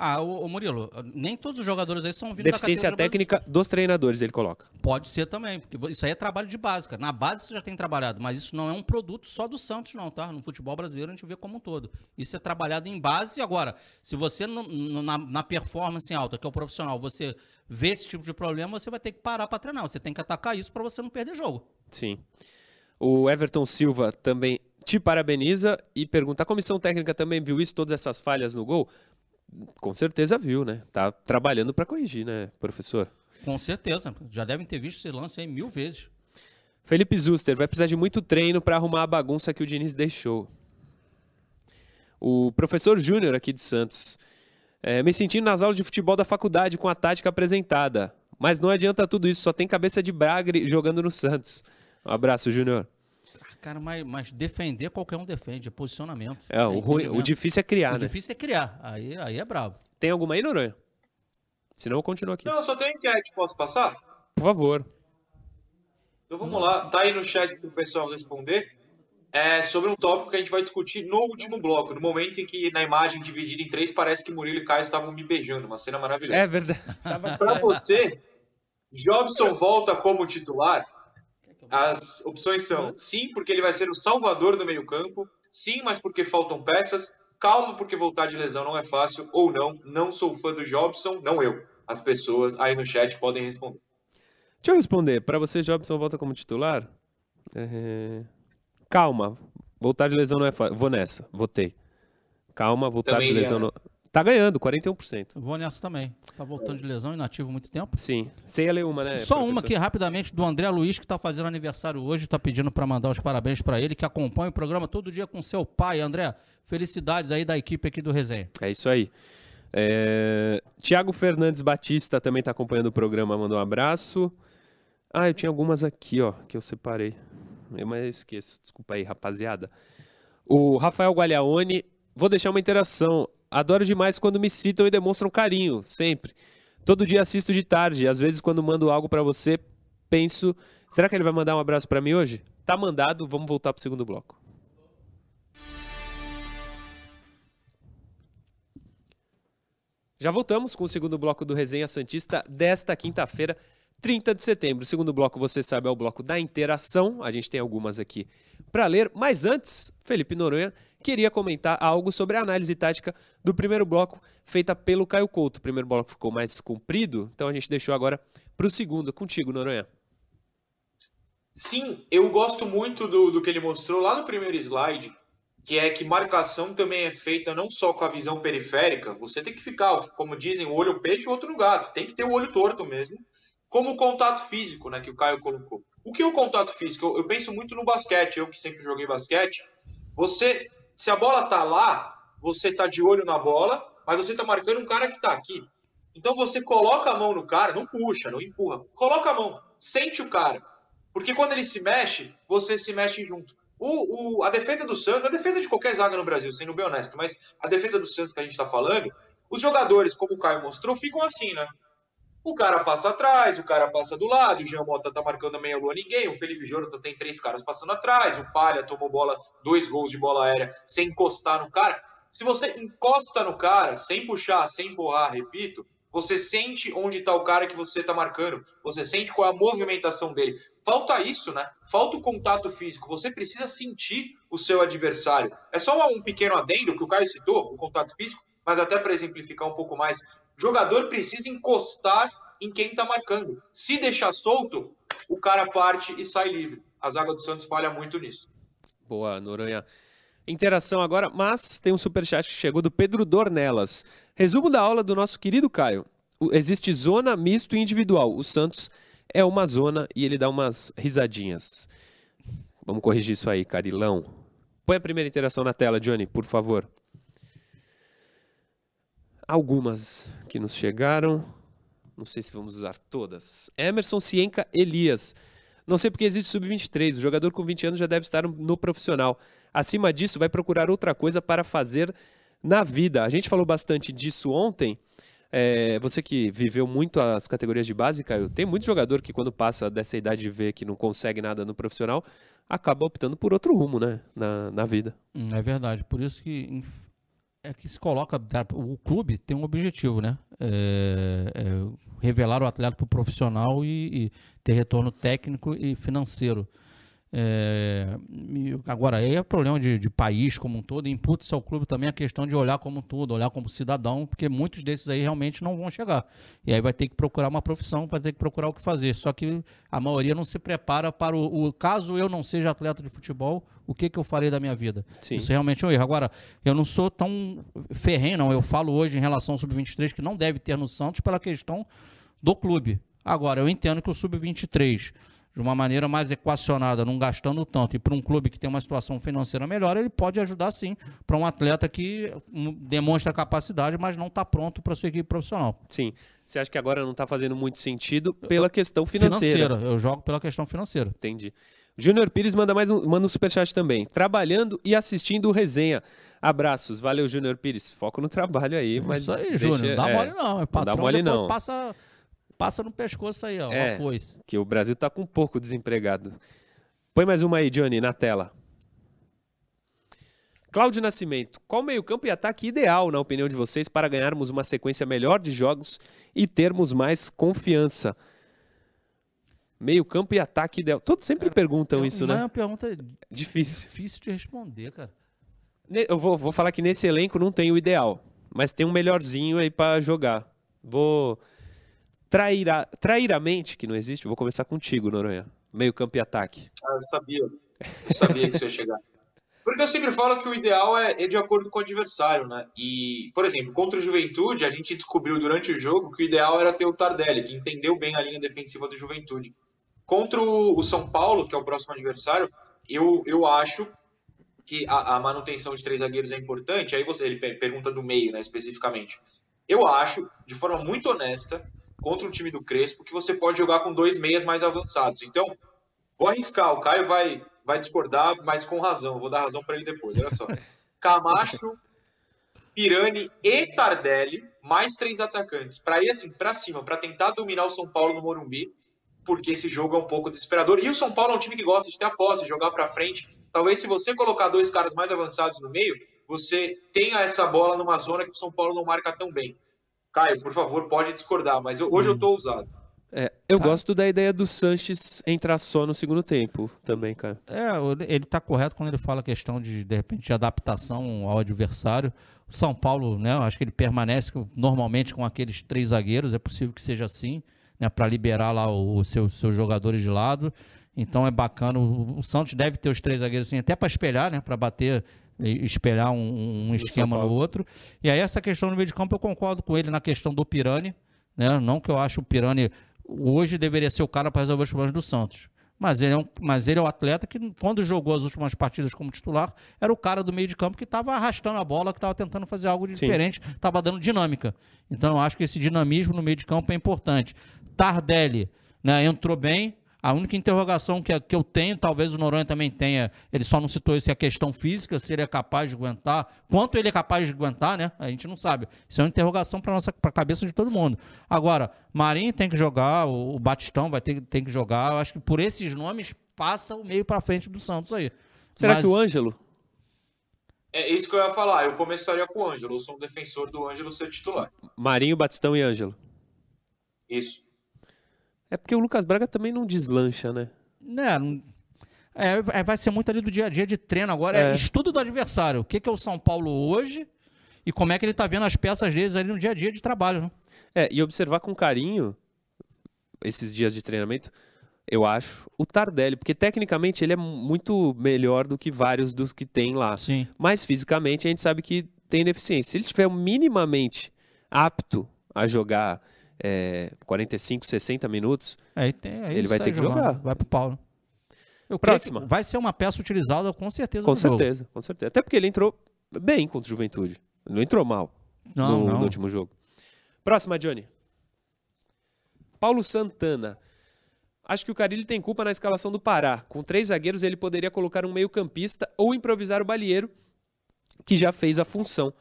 Ah, o, o Murilo, nem todos os jogadores aí são vindo Deficiência da técnica dos treinadores, ele coloca. Pode ser também, porque isso aí é trabalho de básica. Na base você já tem trabalhado, mas isso não é um produto só do Santos, não, tá? No futebol brasileiro a gente vê como um todo. Isso é trabalhado em base. Agora, se você na, na performance alta, que é o profissional, você vê esse tipo de problema, você vai ter que parar para treinar. Você tem que atacar isso para você não perder jogo. Sim. O Everton Silva também te parabeniza e pergunta: a comissão técnica também viu isso, todas essas falhas no gol? Com certeza viu, né? Tá trabalhando para corrigir, né, professor? Com certeza. Já devem ter visto esse lance aí mil vezes. Felipe Zuster vai precisar de muito treino para arrumar a bagunça que o Diniz deixou. O professor Júnior aqui de Santos. É, me sentindo nas aulas de futebol da faculdade com a tática apresentada. Mas não adianta tudo isso, só tem cabeça de bragre jogando no Santos. Um abraço, Júnior. Cara, mas, mas, defender qualquer um defende, é posicionamento. É, o, ruim, o difícil é criar, o né? O difícil é criar. Aí, aí é brabo. Tem alguma aí, Noronha? Senão eu continuo aqui. Não, só tem enquete. Posso passar? Por favor. Então vamos lá. Tá aí no chat para o pessoal responder. É sobre um tópico que a gente vai discutir no último bloco, no momento em que na imagem dividida em três parece que Murilo e Caio estavam me beijando, uma cena maravilhosa. É verdade. Para você, Jobson volta como titular? As opções são sim, porque ele vai ser o salvador do meio-campo, sim, mas porque faltam peças, calma, porque voltar de lesão não é fácil, ou não, não sou fã do Jobson, não eu. As pessoas aí no chat podem responder. Deixa eu responder. Para você, Jobson volta como titular? É... Calma, voltar de lesão não é fácil. Vou nessa, votei. Calma, voltar Também de lesão não. Tá ganhando, 41%. Vou nessa também. Tá voltando de lesão, inativo muito tempo. Sim. Você ia ler uma, né? Só professor? uma aqui, rapidamente, do André Luiz, que tá fazendo aniversário hoje, tá pedindo para mandar os parabéns para ele, que acompanha o programa todo dia com seu pai. André, felicidades aí da equipe aqui do Resenha. É isso aí. É... Tiago Fernandes Batista também tá acompanhando o programa, mandou um abraço. Ah, eu tinha algumas aqui, ó, que eu separei. Mas eu esqueço. Desculpa aí, rapaziada. O Rafael Gualhaone, vou deixar uma interação. Adoro demais quando me citam e demonstram carinho, sempre. Todo dia assisto de tarde, às vezes quando mando algo para você, penso, será que ele vai mandar um abraço para mim hoje? Tá mandado, vamos voltar pro segundo bloco. Já voltamos com o segundo bloco do Resenha Santista desta quinta-feira, 30 de setembro. O segundo bloco, você sabe, é o bloco da interação. A gente tem algumas aqui para ler, mas antes, Felipe Noronha queria comentar algo sobre a análise tática do primeiro bloco feita pelo Caio Couto. O primeiro bloco ficou mais comprido, então a gente deixou agora para o segundo. Contigo, Noronha. Sim, eu gosto muito do, do que ele mostrou lá no primeiro slide, que é que marcação também é feita não só com a visão periférica, você tem que ficar, como dizem, o olho peixe e o outro no gato, tem que ter o olho torto mesmo, como o contato físico, né, que o Caio colocou. O que é o contato físico? Eu, eu penso muito no basquete, eu que sempre joguei basquete, você se a bola tá lá, você tá de olho na bola, mas você tá marcando um cara que tá aqui. Então você coloca a mão no cara, não puxa, não empurra. Coloca a mão, sente o cara. Porque quando ele se mexe, você se mexe junto. O, o, a defesa do Santos, a defesa de qualquer zaga no Brasil, sendo bem honesto, mas a defesa do Santos que a gente está falando, os jogadores, como o Caio mostrou, ficam assim, né? O cara passa atrás, o cara passa do lado, o Jean Mota tá marcando a meia lua ninguém, o Felipe Jonathan tem três caras passando atrás, o Palha tomou bola, dois gols de bola aérea sem encostar no cara. Se você encosta no cara, sem puxar, sem empurrar, repito, você sente onde está o cara que você está marcando, você sente qual é a movimentação dele. Falta isso, né? Falta o contato físico. Você precisa sentir o seu adversário. É só um pequeno adendo que o Caio citou, o contato físico, mas até para exemplificar um pouco mais, jogador precisa encostar em quem está marcando. Se deixar solto, o cara parte e sai livre. A zaga do Santos falha muito nisso. Boa, Noronha. Interação agora, mas tem um superchat que chegou do Pedro Dornelas. Resumo da aula do nosso querido Caio. Existe zona, misto e individual. O Santos é uma zona e ele dá umas risadinhas. Vamos corrigir isso aí, Carilão. Põe a primeira interação na tela, Johnny, por favor algumas que nos chegaram. Não sei se vamos usar todas. Emerson Cienca Elias. Não sei porque existe sub-23. O jogador com 20 anos já deve estar no profissional. Acima disso, vai procurar outra coisa para fazer na vida. A gente falou bastante disso ontem, É, você que viveu muito as categorias de base, Caio, tem muito jogador que quando passa dessa idade de ver que não consegue nada no profissional, acaba optando por outro rumo, né, na, na vida. Hum, é verdade, por isso que é que se coloca, o clube tem um objetivo, né, é, é revelar o atleta para o profissional e, e ter retorno técnico e financeiro. É, agora, aí é problema de, de, país como um todo, imputa-se ao clube também a questão de olhar como um todo, olhar como cidadão, porque muitos desses aí realmente não vão chegar. E aí vai ter que procurar uma profissão, vai ter que procurar o que fazer. Só que a maioria não se prepara para o, o caso eu não seja atleta de futebol, o que, que eu farei da minha vida? Sim. Isso realmente é um erro. Agora, eu não sou tão ferrenho, não. Eu falo hoje em relação ao Sub-23 que não deve ter no Santos pela questão do clube. Agora, eu entendo que o Sub-23 de uma maneira mais equacionada, não gastando tanto, e para um clube que tem uma situação financeira melhor, ele pode ajudar sim para um atleta que hum, demonstra capacidade, mas não está pronto para sua equipe profissional. Sim. Você acha que agora não está fazendo muito sentido pela questão financeira? Financeira, eu jogo pela questão financeira. Entendi. Júnior Pires manda mais um, manda um superchat também. Trabalhando e assistindo o resenha. Abraços. Valeu, Júnior Pires. Foco no trabalho aí, mas. Isso aí, Júnior. Não dá é, mole não. É não dá mole não. Passa passa no pescoço aí, ó. É, foice. que o Brasil tá com pouco desempregado. Põe mais uma aí, Johnny, na tela. Cláudio Nascimento, qual meio-campo e ataque ideal, na opinião de vocês, para ganharmos uma sequência melhor de jogos e termos mais confiança? Meio-campo e ataque ideal. Todos sempre cara, perguntam isso, né? É uma pergunta difícil. Difícil de responder, cara. Eu vou, vou falar que nesse elenco não tem o ideal, mas tem um melhorzinho aí para jogar. Vou trairá, trairamente, que não existe, vou começar contigo, Noronha. Meio campo e ataque. Ah, eu sabia. Eu sabia que isso ia chegar. Porque eu sempre falo que o ideal é, é, de acordo com o adversário, né? E, por exemplo, contra o Juventude, a gente descobriu durante o jogo que o ideal era ter o Tardelli, que entendeu bem a linha defensiva do Juventude. Contra o São Paulo, que é o próximo adversário, eu, eu acho que a, a manutenção de três zagueiros é importante. Aí você ele pergunta do meio, né, especificamente. Eu acho, de forma muito honesta, contra um time do Crespo que você pode jogar com dois meias mais avançados. Então, vou arriscar. O Caio vai, vai discordar, mas com razão. Vou dar razão para ele depois. Olha só. Camacho, Pirani e Tardelli, mais três atacantes. Para ir assim, para cima, para tentar dominar o São Paulo no Morumbi, porque esse jogo é um pouco desesperador. E o São Paulo é um time que gosta de ter a posse, jogar para frente. Talvez se você colocar dois caras mais avançados no meio, você tenha essa bola numa zona que o São Paulo não marca tão bem. Caio, por favor, pode discordar, mas eu, hoje hum. eu tô ousado. É, eu tá. gosto da ideia do Sanches entrar só no segundo tempo também, cara. É, ele tá correto quando ele fala a questão de, de repente, de adaptação ao adversário. O São Paulo, né, eu acho que ele permanece normalmente com aqueles três zagueiros, é possível que seja assim, né, para liberar lá os seus, seus jogadores de lado. Então é bacana. O, o Santos deve ter os três zagueiros assim, até para espelhar, né, para bater espelhar um, um esquema no outro. E aí essa questão no meio de campo eu concordo com ele na questão do Pirani, né? Não que eu acho o Pirani hoje deveria ser o cara para resolver os problemas do Santos. Mas ele, é um, mas ele é o atleta que, quando jogou as últimas partidas como titular, era o cara do meio de campo que estava arrastando a bola, que estava tentando fazer algo diferente, estava dando dinâmica. Então eu acho que esse dinamismo no meio de campo é importante. Tardelli né, entrou bem, a única interrogação que, que eu tenho, talvez o Noronha também tenha, ele só não citou isso, é a questão física, se ele é capaz de aguentar, quanto ele é capaz de aguentar, né? A gente não sabe. Isso é uma interrogação para a cabeça de todo mundo. Agora, Marinho tem que jogar, o, o Batistão vai ter tem que jogar. Eu acho que por esses nomes passa o meio para frente do Santos aí. Será Mas... que o Ângelo? É isso que eu ia falar. Eu começaria com o Ângelo. Eu sou um defensor do Ângelo ser titular. Marinho, Batistão e Ângelo. Isso. É porque o Lucas Braga também não deslancha, né? Né, é, é, vai ser muito ali do dia a dia de treino agora. É, é estudo do adversário. O que, que é o São Paulo hoje e como é que ele está vendo as peças deles ali no dia a dia de trabalho. Né? É, e observar com carinho esses dias de treinamento, eu acho, o Tardelli, porque tecnicamente ele é muito melhor do que vários dos que tem lá. Sim. Mas fisicamente a gente sabe que tem deficiência. Se ele tiver minimamente apto a jogar é, 45, 60 minutos, é, tem, ele vai ter que jogar. Vai pro Paulo. Eu Próxima. Vai ser uma peça utilizada com certeza. Com certeza, jogo. com certeza. Até porque ele entrou bem contra o Juventude. Não entrou mal não, no, não. no último jogo. Próxima, Johnny. Paulo Santana. Acho que o Carilli tem culpa na escalação do Pará. Com três zagueiros, ele poderia colocar um meio-campista ou improvisar o Balieiro, que já fez a função.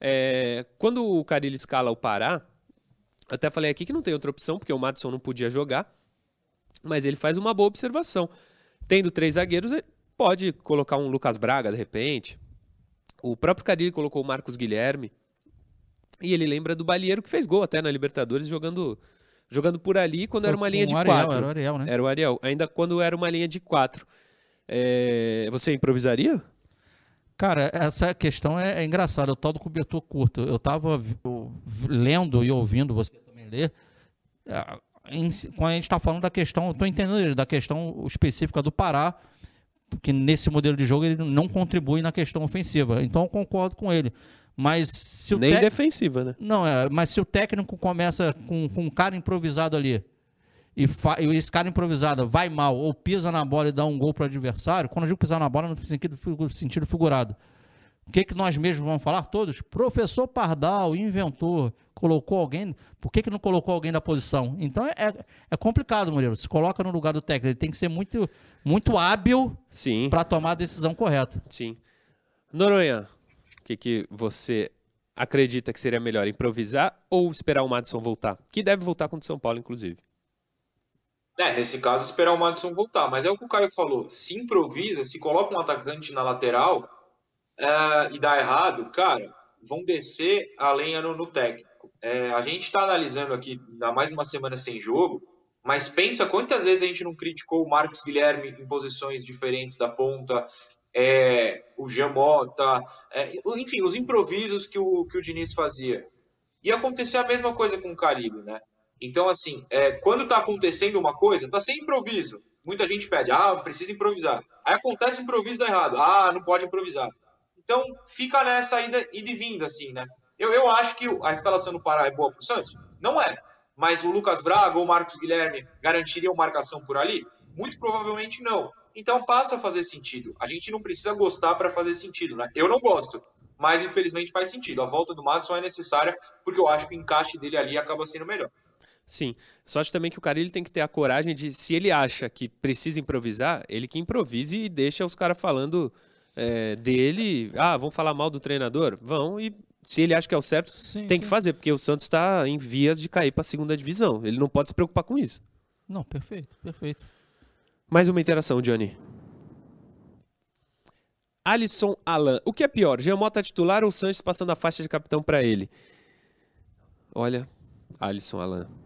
É, quando o Carilli escala o Pará, Até falei aqui que não tem outra opção, porque o Madison não podia jogar. Mas ele faz uma boa observação. Tendo três zagueiros, pode colocar um Lucas Braga, de repente. O próprio Carilli colocou o Marcos Guilherme. E ele lembra do Balieiro, que fez gol até na Libertadores, jogando, jogando por ali quando Foi era uma linha de Ariel, quatro. Era o Ariel, né? Era o Ariel. Ainda quando era uma linha de quatro. É... Você improvisaria? Cara, essa questão é, é engraçada, o tal do cobertor curto. Eu estava lendo e ouvindo você também ler. É, em, quando a gente está falando da questão, estou entendendo da questão específica do Pará, porque nesse modelo de jogo ele não contribui na questão ofensiva. Então eu concordo com ele. Mas se o Nem defensiva, né? Não, é, mas se o técnico começa com, com um cara improvisado ali e, e, esse cara improvisado vai mal ou pisa na bola e dá um gol para o adversário, quando eu digo pisar na bola no sentido, sentido figurado, o que, que nós mesmos vamos falar todos? Professor Pardal, inventor, colocou alguém, por que, que não colocou alguém da posição? Então é, é, é complicado, Murilo. Se coloca no lugar do técnico, ele tem que ser muito, muito hábil para tomar a decisão correta. Sim. Noronha, o que, que você acredita que seria melhor, improvisar ou esperar o Madison voltar? Que deve voltar contra o São Paulo, inclusive. É, nesse caso, esperar o Madison voltar. Mas é o que o Caio falou. Se improvisa, se coloca um atacante na lateral é, e dá errado, cara, vão descer a lenha no, no técnico. É, a gente está analisando aqui, há mais uma semana sem jogo, mas pensa quantas vezes a gente não criticou o Marcos Guilherme em posições diferentes da ponta, é, o Jamota, é, enfim, os improvisos que o, que o Diniz fazia. E acontecer a mesma coisa com o Caribe, né? Então, assim, é, quando está acontecendo uma coisa, está sem improviso. Muita gente pede, ah, precisa improvisar. Aí acontece improviso dá errado. Ah, não pode improvisar. Então, fica nessa ida, ida e vinda, assim, né? Eu, eu acho que a escalação do Pará é boa para o Santos? Não é. Mas o Lucas Braga ou o Marcos Guilherme garantiriam marcação por ali? Muito provavelmente não. Então passa a fazer sentido. A gente não precisa gostar para fazer sentido, né? Eu não gosto, mas infelizmente faz sentido. A volta do Madison é necessária porque eu acho que o encaixe dele ali acaba sendo melhor. Sim. Só acho também que o cara ele tem que ter a coragem de, se ele acha que precisa improvisar, ele que improvise e deixa os caras falando é, dele. Ah, vão falar mal do treinador? Vão e se ele acha que é o certo, sim, tem sim. que fazer, porque o Santos está em vias de cair para a segunda divisão. Ele não pode se preocupar com isso. Não, perfeito, perfeito. Mais uma interação, Johnny. Alisson Alan. O que é pior, Giamota titular ou Sanches passando a faixa de capitão para ele? Olha, Alisson Alan.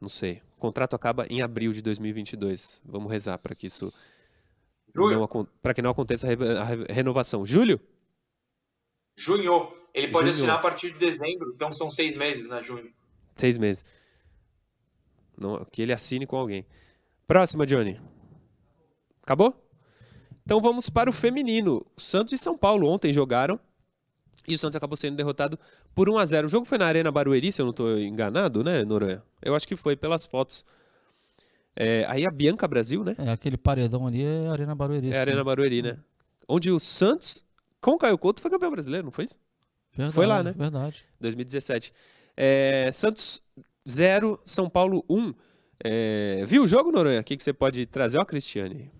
Não sei. O contrato acaba em abril de 2022. Vamos rezar para que isso para que não aconteça a renovação. Julho? Junho. Ele pode Junho. assinar a partir de dezembro, então são seis meses, né, junho? Seis meses. Não, que ele assine com alguém. Próxima, Johnny. Acabou? Então vamos para o feminino. Santos e São Paulo ontem jogaram. E o Santos acabou sendo derrotado por 1 a 0 O jogo foi na Arena Barueri, se eu não estou enganado, né, Noronha? Eu acho que foi pelas fotos. É, aí a Bianca Brasil, né? É, aquele paredão ali é Arena Barueri. É Arena Barueri, né? Onde o Santos, com o Caio Couto, foi campeão brasileiro, não foi isso? Verdade, foi lá, né? Verdade. 2017. É, Santos 0, São Paulo 1. É, viu o jogo, Noronha? O que, que você pode trazer? Ó, Cristiane.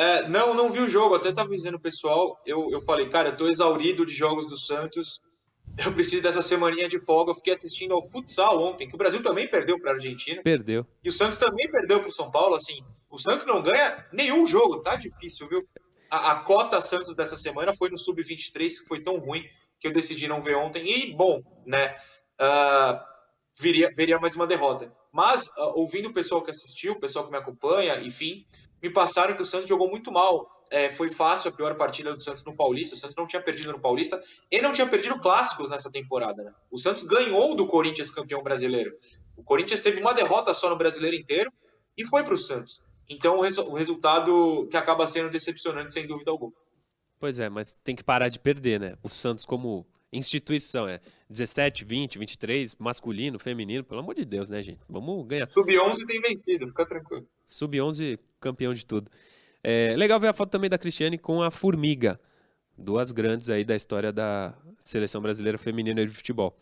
É, não, não vi o jogo. Até estava dizendo o pessoal. Eu, eu falei, cara, eu tô exaurido de jogos do Santos. Eu preciso dessa semaninha de folga. Eu fiquei assistindo ao futsal ontem, que o Brasil também perdeu para a Argentina. Perdeu. E o Santos também perdeu para o São Paulo. Assim, o Santos não ganha nenhum jogo. Tá difícil, viu? A, a cota Santos dessa semana foi no sub-23, que foi tão ruim que eu decidi não ver ontem. E, bom, né? Uh, viria, viria mais uma derrota. Mas, uh, ouvindo o pessoal que assistiu, o pessoal que me acompanha, enfim, me passaram que o Santos jogou muito mal. É, foi fácil a pior partida do Santos no Paulista. O Santos não tinha perdido no Paulista e não tinha perdido clássicos nessa temporada. Né? O Santos ganhou do Corinthians campeão brasileiro. O Corinthians teve uma derrota só no brasileiro inteiro e foi para o Santos. Então o, resu o resultado que acaba sendo decepcionante, sem dúvida alguma. Pois é, mas tem que parar de perder, né? O Santos, como instituição, é 17, 20, 23, masculino, feminino, pelo amor de Deus, né, gente? Vamos ganhar. Sub-11 tem vencido, fica tranquilo. Sub-11, campeão de tudo. É, legal ver a foto também da Cristiane com a Formiga, duas grandes aí da história da seleção brasileira feminina de futebol.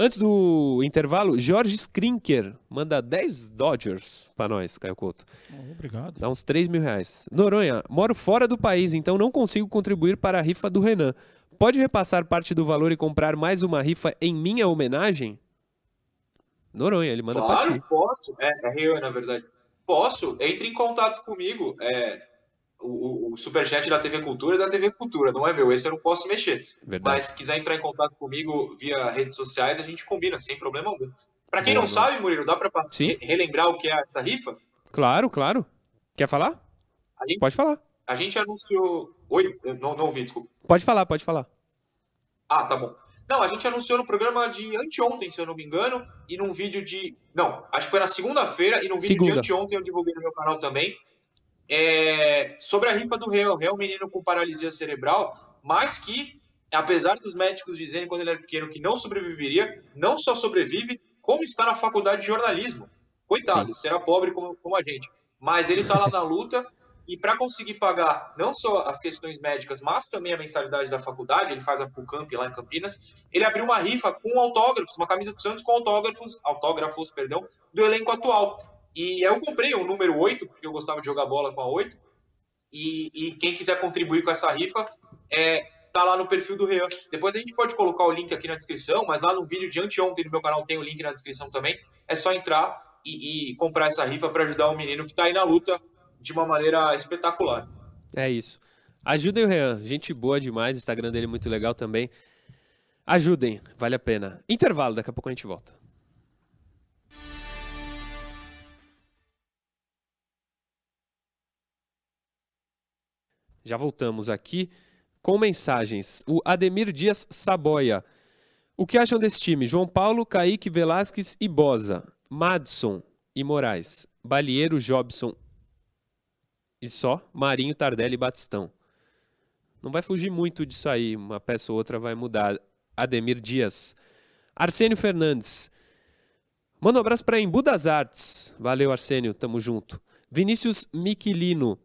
Antes do intervalo, Jorge Skrinker manda 10 Dodgers para nós, Caio Couto. Oh, obrigado. Dá uns 3 mil reais. Noronha, moro fora do país, então não consigo contribuir para a rifa do Renan. pode repassar parte do valor e comprar mais uma rifa em minha homenagem? Noronha, ele manda claro, pra ti. posso. É, é na verdade. Posso. Entre em contato comigo. É, o, o, superchat da TV Cultura é da TV Cultura, não é meu. Esse eu não posso mexer. Verdade. Mas se quiser entrar em contato comigo via redes sociais, a gente combina, sem problema algum. Pra quem Boa, não sabe, Murilo, dá Sim. relembrar o que é essa rifa? Claro, claro. Quer falar? Gente, Pode falar. a gente anunciou. Oi? Não, não ouvi, desculpa. Pode falar, pode falar. Ah, tá bom. Não, a gente anunciou no programa de anteontem, se eu não me engano, e num vídeo de. Não, acho que foi na segunda-feira, e num vídeo Segunda. de anteontem eu divulguei no meu canal também. é, sobre a rifa do Real. Real menino com paralisia cerebral, mas que, apesar dos médicos dizerem quando ele era pequeno que não sobreviveria, não só sobrevive, como está na faculdade de jornalismo. Coitado, será pobre como, como a gente. Mas ele está lá na luta. E para conseguir pagar não só as questões médicas, mas também a mensalidade da faculdade, ele faz a Pucamp lá em Campinas, ele abriu uma rifa com autógrafos, uma camisa do Santos com autógrafos, autógrafos, perdão, do elenco atual. E eu comprei o número 8, porque eu gostava de jogar bola com a 8. E, e quem quiser contribuir com essa rifa, é, tá lá no perfil do Rean. Depois a gente pode colocar o link aqui na descrição, mas lá no vídeo de anteontem no meu canal tem o link na descrição também. É só entrar e, e comprar essa rifa para ajudar o menino que tá aí na luta de uma maneira espetacular. É isso. Ajudem o Rean, gente boa demais, o Instagram dele é muito legal também. Ajudem, vale a pena. Intervalo, daqui a pouco a gente volta. Já voltamos aqui com mensagens. O Ademir Dias Saboia. O que acham desse time? João Paulo, Kaique, Velasquez e Bosa. Madson e Moraes. Balieiro, Jobson e só. Marinho, Tardelli e Batistão. Não vai fugir muito disso aí. Uma peça ou outra vai mudar. Ademir Dias. Arsênio Fernandes. Manda um abraço para Embu das Artes. Valeu, Arsênio. Tamo junto. Vinícius Miquilino.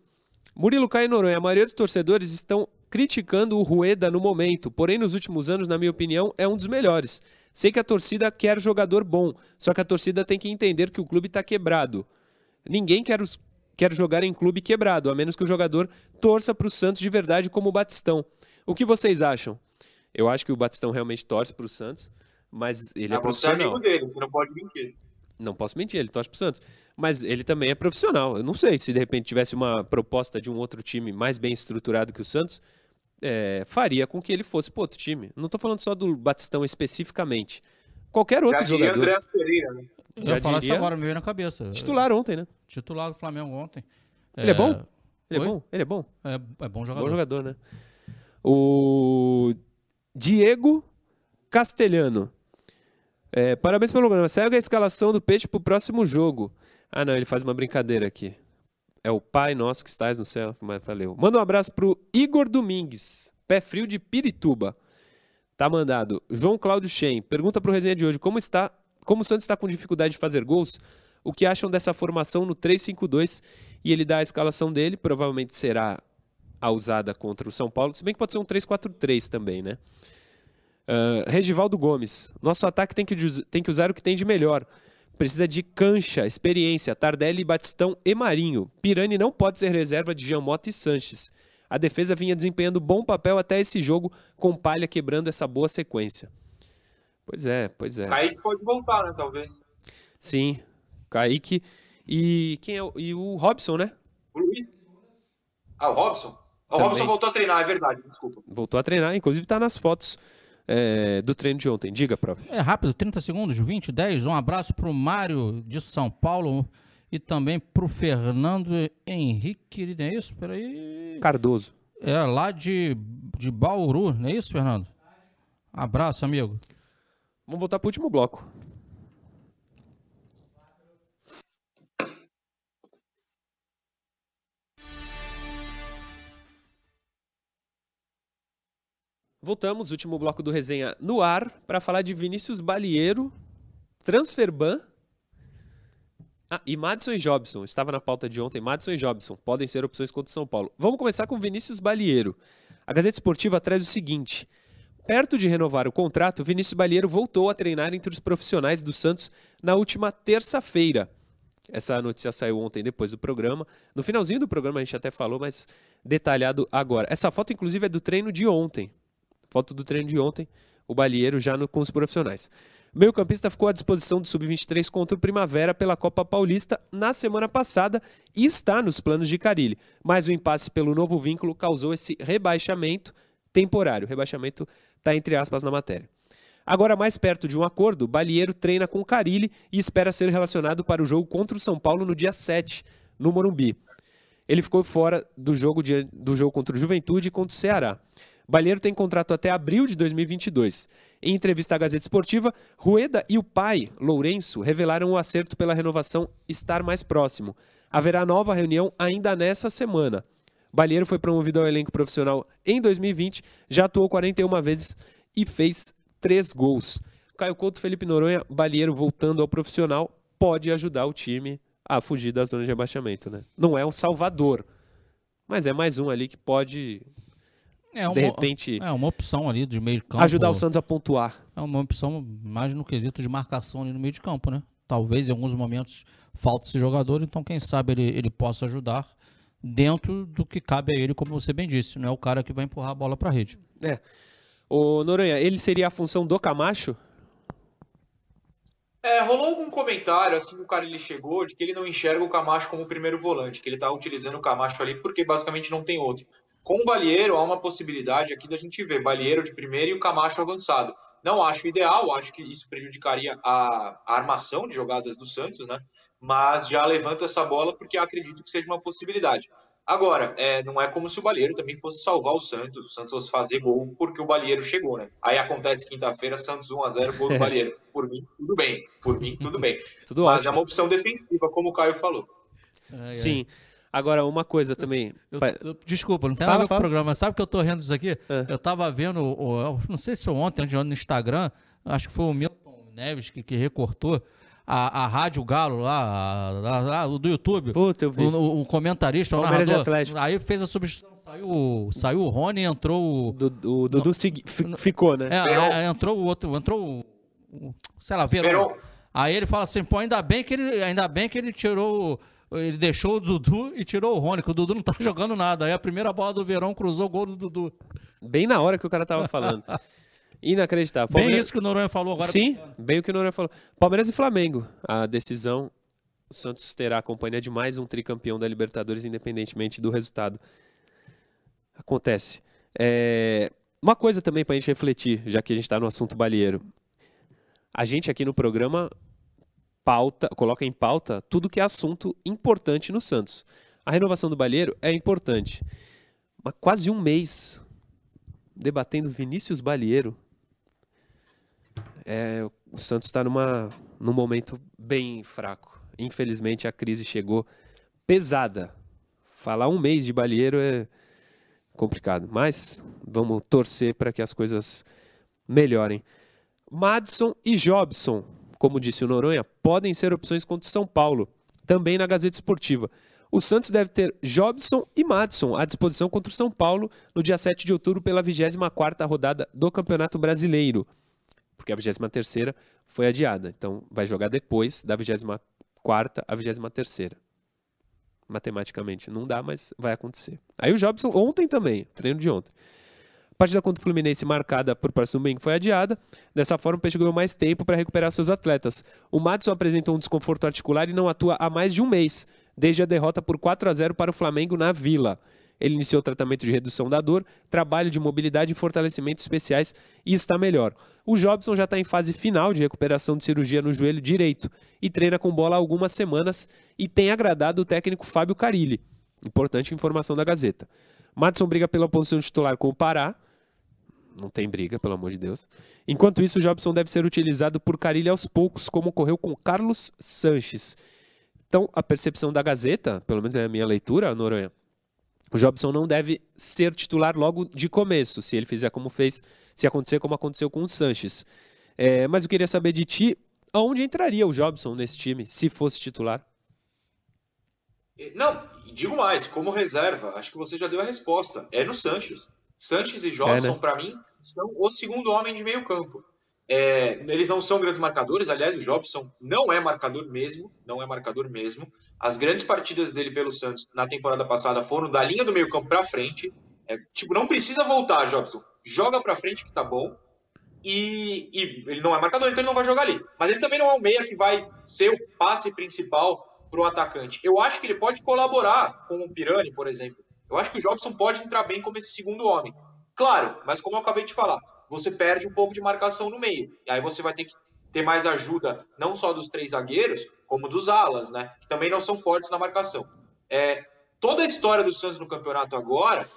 Murilo Caio Noronha. A maioria dos torcedores estão criticando o Rueda no momento. Porém, nos últimos anos, na minha opinião, é um dos melhores. Sei que a torcida quer jogador bom. Só que a torcida tem que entender que o clube está quebrado. Ninguém quer os quer jogar em clube quebrado, a menos que o jogador torça para o Santos de verdade como o Batistão. O que vocês acham? Eu acho que o Batistão realmente torce para o Santos, mas ele é Ah, você é profissional. amigo dele, você não pode mentir. Não posso mentir, ele torce pro Santos. Mas ele também é profissional. Eu não sei se de repente tivesse uma proposta de um outro time mais bem estruturado que o Santos, é, faria com que ele fosse pro outro time. Não tô falando só do Batistão especificamente. Qualquer outro Já jogador. Pereira, né? Eu Já falar diria- isso agora, me veio na cabeça. Titular ontem, né? Titular do Flamengo ontem. Ele é bom? Ele Oi? é bom? Ele é bom? É, é bom jogador. Bom jogador, né? O Diego Castelhano. É, parabéns pelo programa. Segue a escalação do Peixe pro próximo jogo. Ah, não, ele faz uma brincadeira aqui. É o Pai Nosso que estás no céu. Mas valeu. Manda um abraço pro Igor Domingues, pé frio de Pirituba. Tá mandado. João Cláudio Shen. Pergunta pro resenha de hoje como está, como o Santos está com dificuldade de fazer gols. O que acham dessa formação no 3-5-2? E ele dá a escalação dele, provavelmente será a usada contra o São Paulo, se bem que pode ser um 3-4-3 também, né? Ah, Regivaldo Gomes. Nosso ataque tem que, tem que usar o que tem de melhor. Precisa de cancha, experiência, Tardelli, Batistão e Marinho. Pirani não pode ser reserva de Jean Mota e Sanches. A defesa vinha desempenhando bom papel até esse jogo, com Palha quebrando essa boa sequência. Pois é, pois é. Kaique pode voltar, né, talvez. Sim, Kaique e quem é o, e o Robson, né? O Luiz. Ah, o Robson? O Também. Robson voltou a treinar, é verdade, desculpa. Voltou a treinar, inclusive tá nas fotos é, do treino de ontem. Diga, prof. É rápido, 30 segundos, 20, 10. Um abraço pro Mário de São Paulo e também pro Fernando Henrique, não é isso? Peraí. Cardoso. É lá de, de Bauru, não é isso, Fernando? Abraço, amigo. Vamos voltar pro último bloco. Voltamos, último bloco do resenha no ar, para falar de Vinícius Balieiro, Transferban ah, e Madison e Jobson. Estava na pauta de ontem. Madison e Jobson podem ser opções contra São Paulo. Vamos começar com Vinícius Balieiro. A Gazeta Esportiva traz o seguinte: Perto de renovar o contrato, Vinícius Balieiro voltou a treinar entre os profissionais do Santos na última terça-feira. Essa notícia saiu ontem depois do programa. No finalzinho do programa a gente até falou, mas detalhado agora. Essa foto, inclusive, é do treino de ontem. Foto do treino de ontem, o Balieiro já no, com os profissionais. O meio-campista ficou à disposição do Sub-23 contra o Primavera pela Copa Paulista na semana passada e está nos planos de Carilli. Mas o impasse pelo novo vínculo causou esse rebaixamento temporário. O rebaixamento está entre aspas na matéria. Agora, mais perto de um acordo, Balieiro treina com Carilli e espera ser relacionado para o jogo contra o São Paulo no dia 7, no Morumbi. Ele ficou fora do jogo, de, do jogo contra o Juventude e contra o Ceará. Balheiro tem contrato até abril de 2022. Em entrevista à Gazeta Esportiva, Rueda e o pai, Lourenço, revelaram o acerto pela renovação estar mais próximo. Haverá nova reunião ainda nessa semana. Balheiro foi promovido ao elenco profissional em 2020, já atuou 41 vezes e fez 3 gols. Caio Couto, Felipe Noronha, Balheiro voltando ao profissional, pode ajudar o time a fugir da zona de rebaixamento, né? Não é um salvador, mas é mais um ali que pode é uma, de repente é uma opção ali de meio de campo. Ajudar o Santos a pontuar. É uma opção mais no quesito de marcação ali no meio de campo, né? Talvez em alguns momentos falta esse jogador, então quem sabe ele, ele possa ajudar dentro do que cabe a ele, como você bem disse, não é o cara que vai empurrar a bola para a rede. É. O Noronha, ele seria a função do Camacho? É, rolou algum comentário assim que o cara ele chegou de que ele não enxerga o Camacho como primeiro volante, que ele tá utilizando o Camacho ali porque basicamente não tem outro. Com o Balieiro há uma possibilidade aqui da gente ver Balieiro de primeiro e o Camacho avançado. Não acho ideal, acho que isso prejudicaria a, a armação de jogadas do Santos, né? Mas já levanto essa bola porque acredito que seja uma possibilidade. Agora, é, não é como se o Balheiro também fosse salvar o Santos, o Santos fosse fazer gol porque o Balheiro chegou, né? Aí acontece quinta-feira, Santos 1x0, gol do Balheiro. Por mim, tudo bem. Por mim, tudo bem. tudo Mas ótimo. é uma opção defensiva, como o Caio falou. Sim. Agora, uma coisa também. Eu, eu, desculpa, não tem fala, nada com o programa. Sabe que eu tô rindo disso aqui? É. Eu tava vendo, não sei se foi ontem, antes no Instagram, acho que foi o Milton Neves que, que recortou a, a Rádio Galo lá, a, a, do YouTube. Puta, eu vi. O, o comentarista, o narrador. Aí fez a substituição, saiu, saiu o Rony e entrou o. Dudu do, do, ficou, né? É, é, entrou o outro, entrou o. Sei lá, Verão. Aí ele fala assim, pô, ainda bem que ele, ainda bem que ele tirou. Ele deixou o Dudu e tirou o Rony, que o Dudu não tá jogando nada. Aí a primeira bola do Verão cruzou o gol do Dudu. Bem na hora que o cara tava falando. Inacreditável. Palmeiras... Bem isso que o Noronha falou agora. Sim, bem o que o Noronha falou. Palmeiras e Flamengo. A decisão, o Santos terá a companhia de mais um tricampeão da Libertadores, independentemente do resultado. Acontece. É... Uma coisa também para a gente refletir, já que a gente está no assunto balieiro. A gente aqui no programa pauta, coloca em pauta tudo que é assunto importante no Santos. A renovação do Balheiro é importante. Mas quase um mês debatendo Vinícius Balheiro é, o Santos está num momento bem fraco. Infelizmente a crise chegou pesada. Falar um mês de Balieiro é complicado, mas vamos torcer para que as coisas melhorem. Madison e Jobson, como disse o Noronha, podem ser opções contra o São Paulo, também na Gazeta Esportiva. O Santos deve ter Jobson e Madison à disposição contra o São Paulo no dia 7 de outubro pela 24ª rodada do Campeonato Brasileiro porque a 23 foi adiada. Então, vai jogar depois da 24 a 23 Matematicamente não dá, mas vai acontecer. Aí o Jobson, ontem também, treino de ontem. Partida contra o Fluminense, marcada por próximo domingo, foi adiada. Dessa forma, o Peixe ganhou mais tempo para recuperar seus atletas. O Madison apresentou um desconforto articular e não atua há mais de um mês, desde a derrota por 4 a 0 para o Flamengo na Vila. Ele iniciou o tratamento de redução da dor, trabalho de mobilidade e fortalecimento especiais e está melhor. O Jobson já está em fase final de recuperação de cirurgia no joelho direito e treina com bola há algumas semanas e tem agradado o técnico Fábio Carilli. Importante informação da Gazeta. Madison briga pela posição titular com o Pará. Não tem briga, pelo amor de Deus. Enquanto isso, o Jobson deve ser utilizado por Carilli aos poucos, como ocorreu com Carlos Sanches. Então, a percepção da Gazeta, pelo menos é a minha leitura, Noronha, o Jobson não deve ser titular logo de começo, se ele fizer como fez, se acontecer como aconteceu com o Sanches. É, mas eu queria saber de ti, aonde entraria o Jobson nesse time, se fosse titular? Não, digo mais, como reserva, acho que você já deu a resposta. É no Sanches. Sanches e Jobson, é, né? para mim, são o segundo homem de meio campo. É, eles não são grandes marcadores, aliás, o Jobson não é marcador mesmo, não é marcador mesmo. As grandes partidas dele pelo Santos na temporada passada foram da linha do meio-campo para frente. É, tipo, não precisa voltar, Jobson. joga para frente que tá bom. E, e, ele não é marcador, então ele não vai jogar ali. Mas ele também não é o meia que vai ser o passe principal para o atacante. Eu acho que ele pode colaborar com o Pirani, por exemplo. Eu acho que o Jobson pode entrar bem como esse segundo homem. Claro, mas como eu acabei de falar, você perde um pouco de marcação no meio. E aí você vai ter que ter mais ajuda, não só dos três zagueiros, como dos alas, né? Que também não são fortes na marcação. É, toda a história do Santos no campeonato agora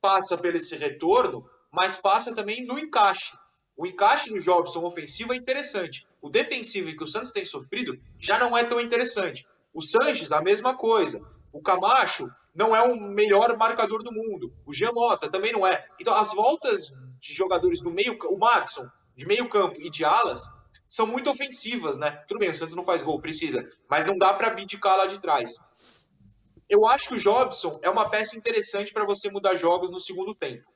passa pelo esse retorno, mas passa também no encaixe. O encaixe no Jobson ofensivo é interessante. O defensivo que o Santos tem sofrido já não é tão interessante. O Sanches, a mesma coisa. O Camacho não é o melhor marcador do mundo. O Giamota também não é. Então, as voltas de jogadores no meio, o Madison, de meio campo e de alas, são muito ofensivas, né? Tudo bem, o Santos não faz gol, precisa, mas não dá para abdicar lá de trás. Eu acho que o Jobson é uma peça interessante para você mudar jogos no segundo tempo,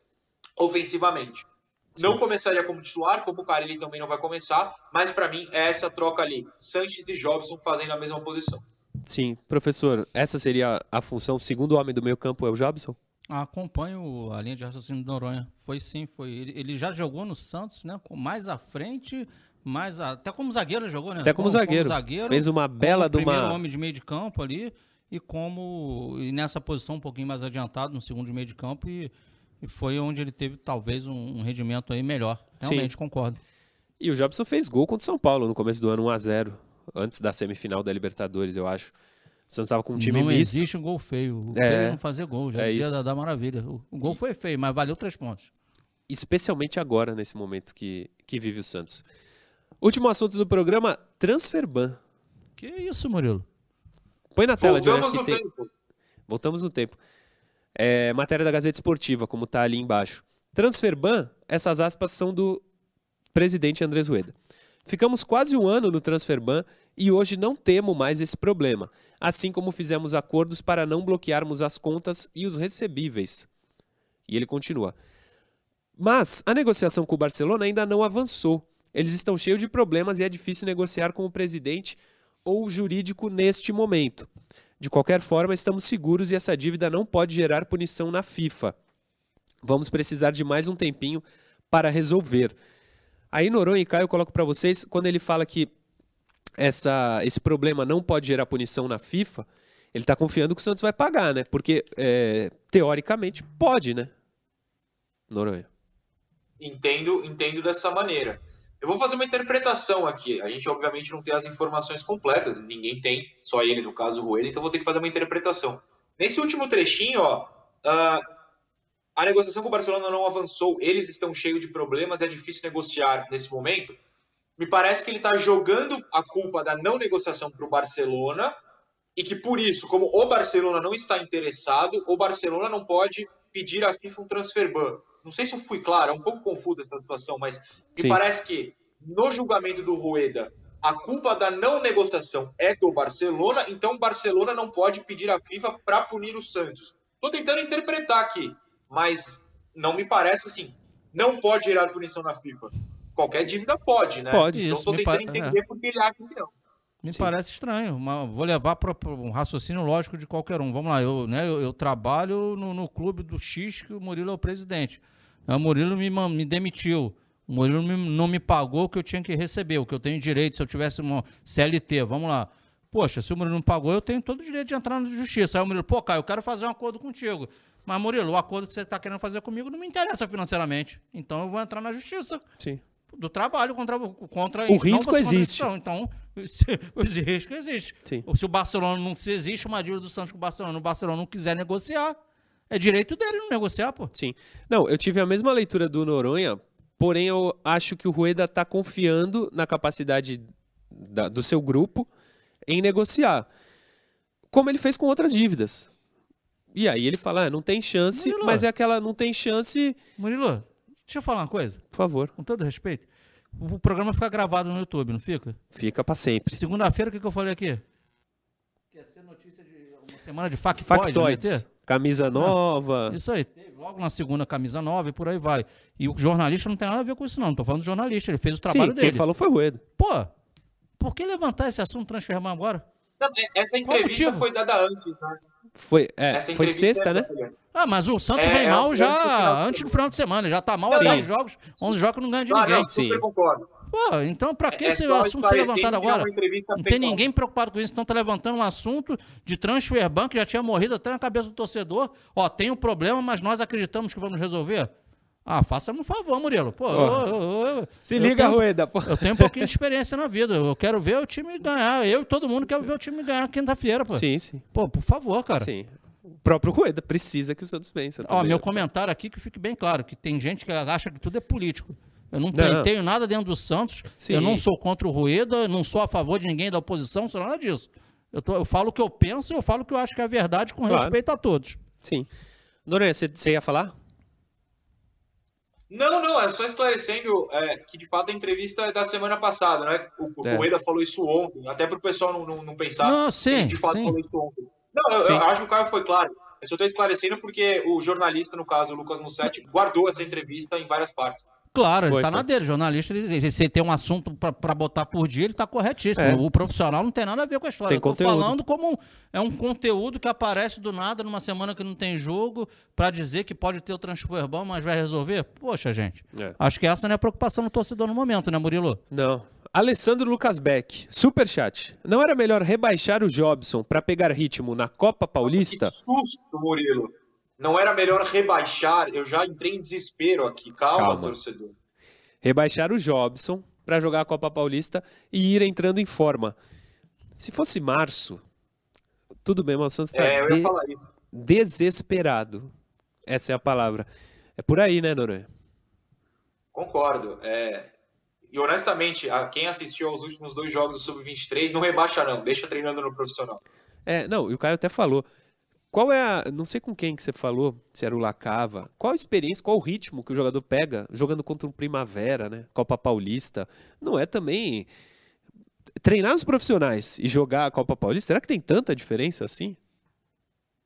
ofensivamente. Sim. Não começaria como titular, como o Carilli também não vai começar, mas para mim é essa troca ali, Sanches e Jobson fazendo a mesma posição. Sim, professor, essa seria a função, o segundo homem do meio campo é o Jobson? Acompanho a linha de raciocínio do Noronha. Foi sim, foi. Ele, ele já jogou no Santos, né? Mais à frente, mas até como zagueiro jogou, né? Até como, como zagueiro. como zagueiro. Fez uma bela de uma. Primeiro homem de meio de campo ali e como e nessa posição um pouquinho mais adiantado no segundo de meio de campo e, e foi onde ele teve talvez um, um rendimento aí melhor. Realmente Sim. concordo. E o Jobson fez gol contra o São Paulo no começo do ano 1 a 0, antes da semifinal da Libertadores, eu acho. O Santos estava com um time não misto. Não existe um gol feio. O é, feio não fazer gol, já é dizia da, da, maravilha. O, o gol foi feio, mas valeu três pontos. Especialmente agora, nesse momento que, que vive o Santos. Último assunto do programa, Transferban. Que isso, Murilo? Põe na tela, Voltamos no tem... tempo. Voltamos no tempo. É, matéria da Gazeta Esportiva, como está ali embaixo. Transferban, essas aspas são do presidente Andrés Rueda. Ficamos quase um ano no Transferban e hoje não temos mais esse problema, assim como fizemos acordos para não bloquearmos as contas e os recebíveis. E ele continua. Mas a negociação com o Barcelona ainda não avançou eles estão cheios de problemas e é difícil negociar com o presidente ou o jurídico neste momento. De qualquer forma, estamos seguros e essa dívida não pode gerar punição na FIFA. Vamos precisar de mais um tempinho para resolver. Aí Noronha e Caio eu coloco para vocês, quando ele fala que essa, esse problema não pode gerar punição na FIFA, ele está confiando que o Santos vai pagar, né? Porque, é, teoricamente, pode, né? Noronha. Entendo, entendo dessa maneira. Eu vou fazer uma interpretação aqui. A gente, obviamente, não tem as informações completas, ninguém tem, só ele, no caso, o Rueda, então vou ter que fazer uma interpretação. Nesse último trechinho, ó, uh, a negociação com o Barcelona não avançou, eles estão cheios de problemas, é difícil negociar nesse momento. Me parece que ele está jogando a culpa da não negociação para o Barcelona e que por isso, como o Barcelona não está interessado, o Barcelona não pode pedir à FIFA um transfer ban. Não sei se eu fui claro, é um pouco confusa essa situação, mas me Sim. parece que no julgamento do Rueda, a culpa da não negociação é do Barcelona, então o Barcelona não pode pedir à FIFA para punir o Santos. Estou tentando interpretar aqui, mas não me parece assim. Não pode gerar punição na FIFA. Qualquer dívida pode, né? Pode, então estou tentando entender é. porque ele acha que não. Me Sim. parece estranho. Mas vou levar para um raciocínio lógico de qualquer um. Vamos lá, eu, né, eu, eu trabalho no, no, clube do X, que o Murilo é o presidente. O Murilo me, me demitiu. O Murilo não me pagou o que eu tinha que receber, o que eu tenho direito se eu tivesse uma CLT. Vamos lá. Poxa, se o Murilo não pagou, eu tenho todo o direito de entrar na justiça. Aí o Murilo, pô, Caio, eu quero fazer um acordo contigo. Mas, Murilo, o acordo que você está querendo fazer comigo não me interessa financeiramente. Então eu vou entrar na justiça. Sim. Do trabalho contra, contra o risco existe. Então, o risco existe. Sim. Se o Barcelona não se existe uma dívida do Santos com o Barcelona, o Barcelona não quiser negociar, é direito dele não negociar, pô. Sim. Não, eu tive a mesma leitura do Noronha, porém eu acho que o Rueda está confiando na capacidade da, do seu grupo em negociar. Como ele fez com outras dívidas. E aí ele fala, ah, não tem chance, Murilo. mas é aquela, não tem chance... Murilo, deixa eu falar uma coisa. Por favor. Com todo respeito. O programa fica gravado no YouTube, não fica? Fica para sempre. Segunda-feira, o que, que eu falei aqui? Quer ser notícia de uma semana de factoides. Factoides. Camisa nova. Ah, isso aí, logo na segunda camisa nova e por aí vai. E o jornalista não tem nada a ver com isso, não. Não tô falando do jornalista, ele fez o trabalho Sim, dele. Quem falou foi o Ruedo. Pô, por que levantar esse assunto transfermar agora? Essa entrevista foi dada antes, né? Foi, é, foi sexta, né? Ah, mas o Santos é, vem é mal já antes do final de semana. Já tá mal há 10 jogos, 11 jogos não ganha de ninguém. Não, Sim. concordo. Pô, então pra que é esse assunto ser levantado agora? Não tem ninguém preocupado com isso, então tá levantando um assunto de transfer ban que já tinha morrido até na cabeça do torcedor. Ó, tem um problema, mas nós acreditamos que vamos resolver. Ah, faça-me um favor, Murilo. Pô, oh. eu, eu, Se liga, tenho, Rueda. Pô. Eu tenho um pouquinho de experiência na vida. Eu quero ver o time ganhar. Eu e todo mundo quer ver o time ganhar quinta-feira, pô. Sim, sim. Pô, por favor, cara. Sim. O próprio Rueda precisa que o Santos vença. Ó, meu comentário aqui que fique bem claro, que tem gente que acha que tudo é político. Eu não, tenho nada dentro do Santos. Sim. Eu não sou contra o Rueda, não sou a favor de ninguém da oposição, não sou nada disso. Eu, tô, eu falo o que eu penso e eu falo o que eu acho que é a verdade com claro. respeito a todos. Sim. Noronha, você, você ia falar? Não, não, é só esclarecendo é, que de fato a entrevista é da semana passada, né? O, o é. Rueda falou isso ontem, até para o pessoal não, não, não pensar não, sim, que de fato sim. falou isso ontem. Não, eu, eu, acho que o Caio foi claro. Eu só estou esclarecendo porque o jornalista, no caso, o Lucas Mussetti, guardou essa entrevista em várias partes. Claro, foi, ele tá foi. na dele. Jornalista, ele, se tem um assunto para botar por dia, ele tá corretíssimo. É. O profissional não tem nada a ver com a história. Tem Eu tô conteúdo. falando como é um conteúdo que aparece do nada numa semana que não tem jogo para dizer que pode ter o transfer bom, mas vai resolver. Poxa, gente. É. Acho que essa não é a preocupação do torcedor no momento, né, Murilo? Não. Alessandro Lucas Beck, super chat. Não era melhor rebaixar o Jobson para pegar ritmo na Copa Paulista? Nossa, que susto, Murilo. Não era melhor rebaixar? Eu já entrei em desespero aqui. Calma, Calma. torcedor. Rebaixar o Jobson para jogar a Copa Paulista e ir entrando em forma. Se fosse março, tudo bem, mas o Santos está é, de... desesperado. Essa é a palavra. É por aí, né, Noronha? Concordo. É... E honestamente, a quem assistiu aos últimos dois jogos do Sub-23 não rebaixa, não. Deixa treinando no profissional. É, não, e o Caio até falou. Qual é a. Não sei com quem que você falou, se era o Lacava. Qual a experiência, qual o ritmo que o jogador pega jogando contra um Primavera, né? Copa Paulista. Não é também. Treinar os profissionais e jogar a Copa Paulista, será que tem tanta diferença assim?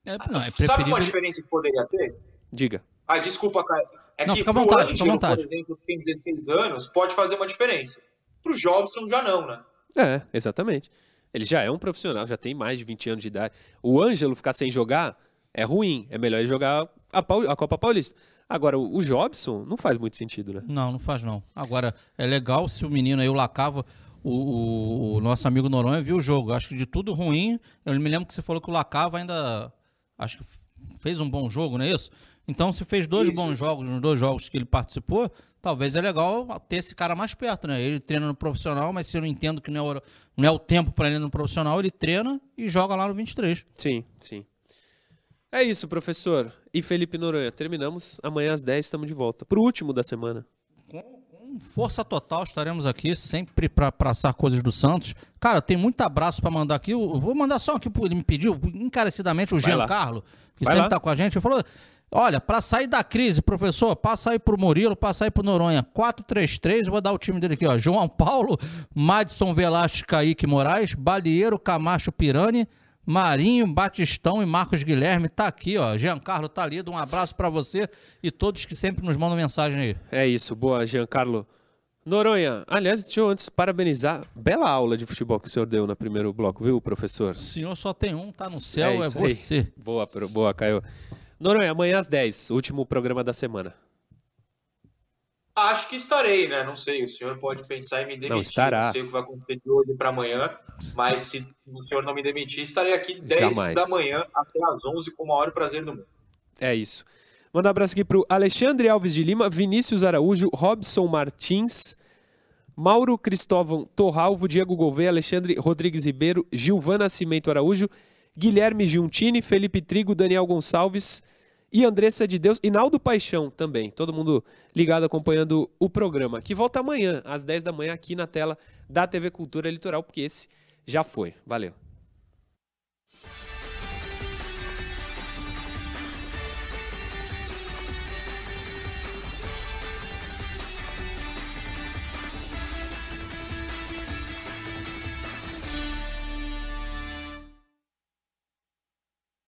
É, não, é preferível... Sabe uma diferença que poderia ter? Diga. Ah, desculpa, cara. É não, que fica à vontade, Ângelo, vontade. por exemplo, que tem 16 anos, pode fazer uma diferença. Pro Jobson já não, né? É, exatamente. Ele já é um profissional, já tem mais de 20 anos de idade. O Ângelo ficar sem jogar é ruim. É melhor ele jogar a, Paul, a Copa Paulista. Agora, o, o Jobson não faz muito sentido, né? Não, não faz não. Agora, é legal se o menino aí, o Lacava, o, o, o, nosso amigo Noronha viu o jogo. Acho que de tudo ruim, eu me lembro que você falou que o Lacava ainda acho que fez um bom jogo, não é isso? Então, se fez dois isso. bons jogos nos dois jogos que ele participou, talvez é legal ter esse cara mais perto, né? Ele treina no profissional, mas se eu não entendo que não é, não é o tempo para ele no profissional, ele treina e joga lá no 23. Sim, sim. É isso, professor. E Felipe Noronha, terminamos. Amanhã às 10 estamos de volta. Pro último da semana. Com, com força total estaremos aqui, sempre para passar coisas do Santos. Cara, tem muito abraço para mandar aqui. Eu vou mandar só aqui, ele me pediu encarecidamente, o Giancarlo, que Vai sempre lá. tá com a gente. Ele falou: Olha, para sair da crise, professor, passa aí pro Murilo, passa aí pro Noronha. 4-3-3, vou dar o time dele aqui, ó. João Paulo, Madison Velasco, Kaique Moraes, Balieiro, Camacho Pirani, Marinho, Batistão e Marcos Guilherme. Tá aqui, ó. Giancarlo tá lido. Um abraço para você e todos que sempre nos mandam mensagem aí. É isso, boa, Giancarlo. Noronha, aliás, deixa eu antes parabenizar. Bela aula de futebol que o senhor deu no primeiro bloco, viu, professor? O senhor só tem um, tá no céu, é, é você. Aí. Boa, boa, Caio. Noronha, amanhã às 10, último programa da semana. Acho que estarei, né? Não sei, o senhor pode pensar em me demitir. Não, estará. Não sei o que vai acontecer de hoje para amanhã, mas se o senhor não me demitir, estarei aqui 10 Jamais. da manhã até às 11 com o maior prazer do mundo. É isso. Manda um abraço aqui pro Alexandre Alves de Lima, Vinícius Araújo, Robson Martins, Mauro Cristóvão Torralvo, Diego Gouveia, Alexandre Rodrigues Ribeiro, Gilvan Nascimento Araújo, Guilherme Giuntini, Felipe Trigo, Daniel Gonçalves e Andressa de Deus e Naldo Paixão também. Todo mundo ligado acompanhando o programa, que volta amanhã, às 10 da manhã, aqui na tela da TV Cultura Litoral, porque esse já foi. Valeu.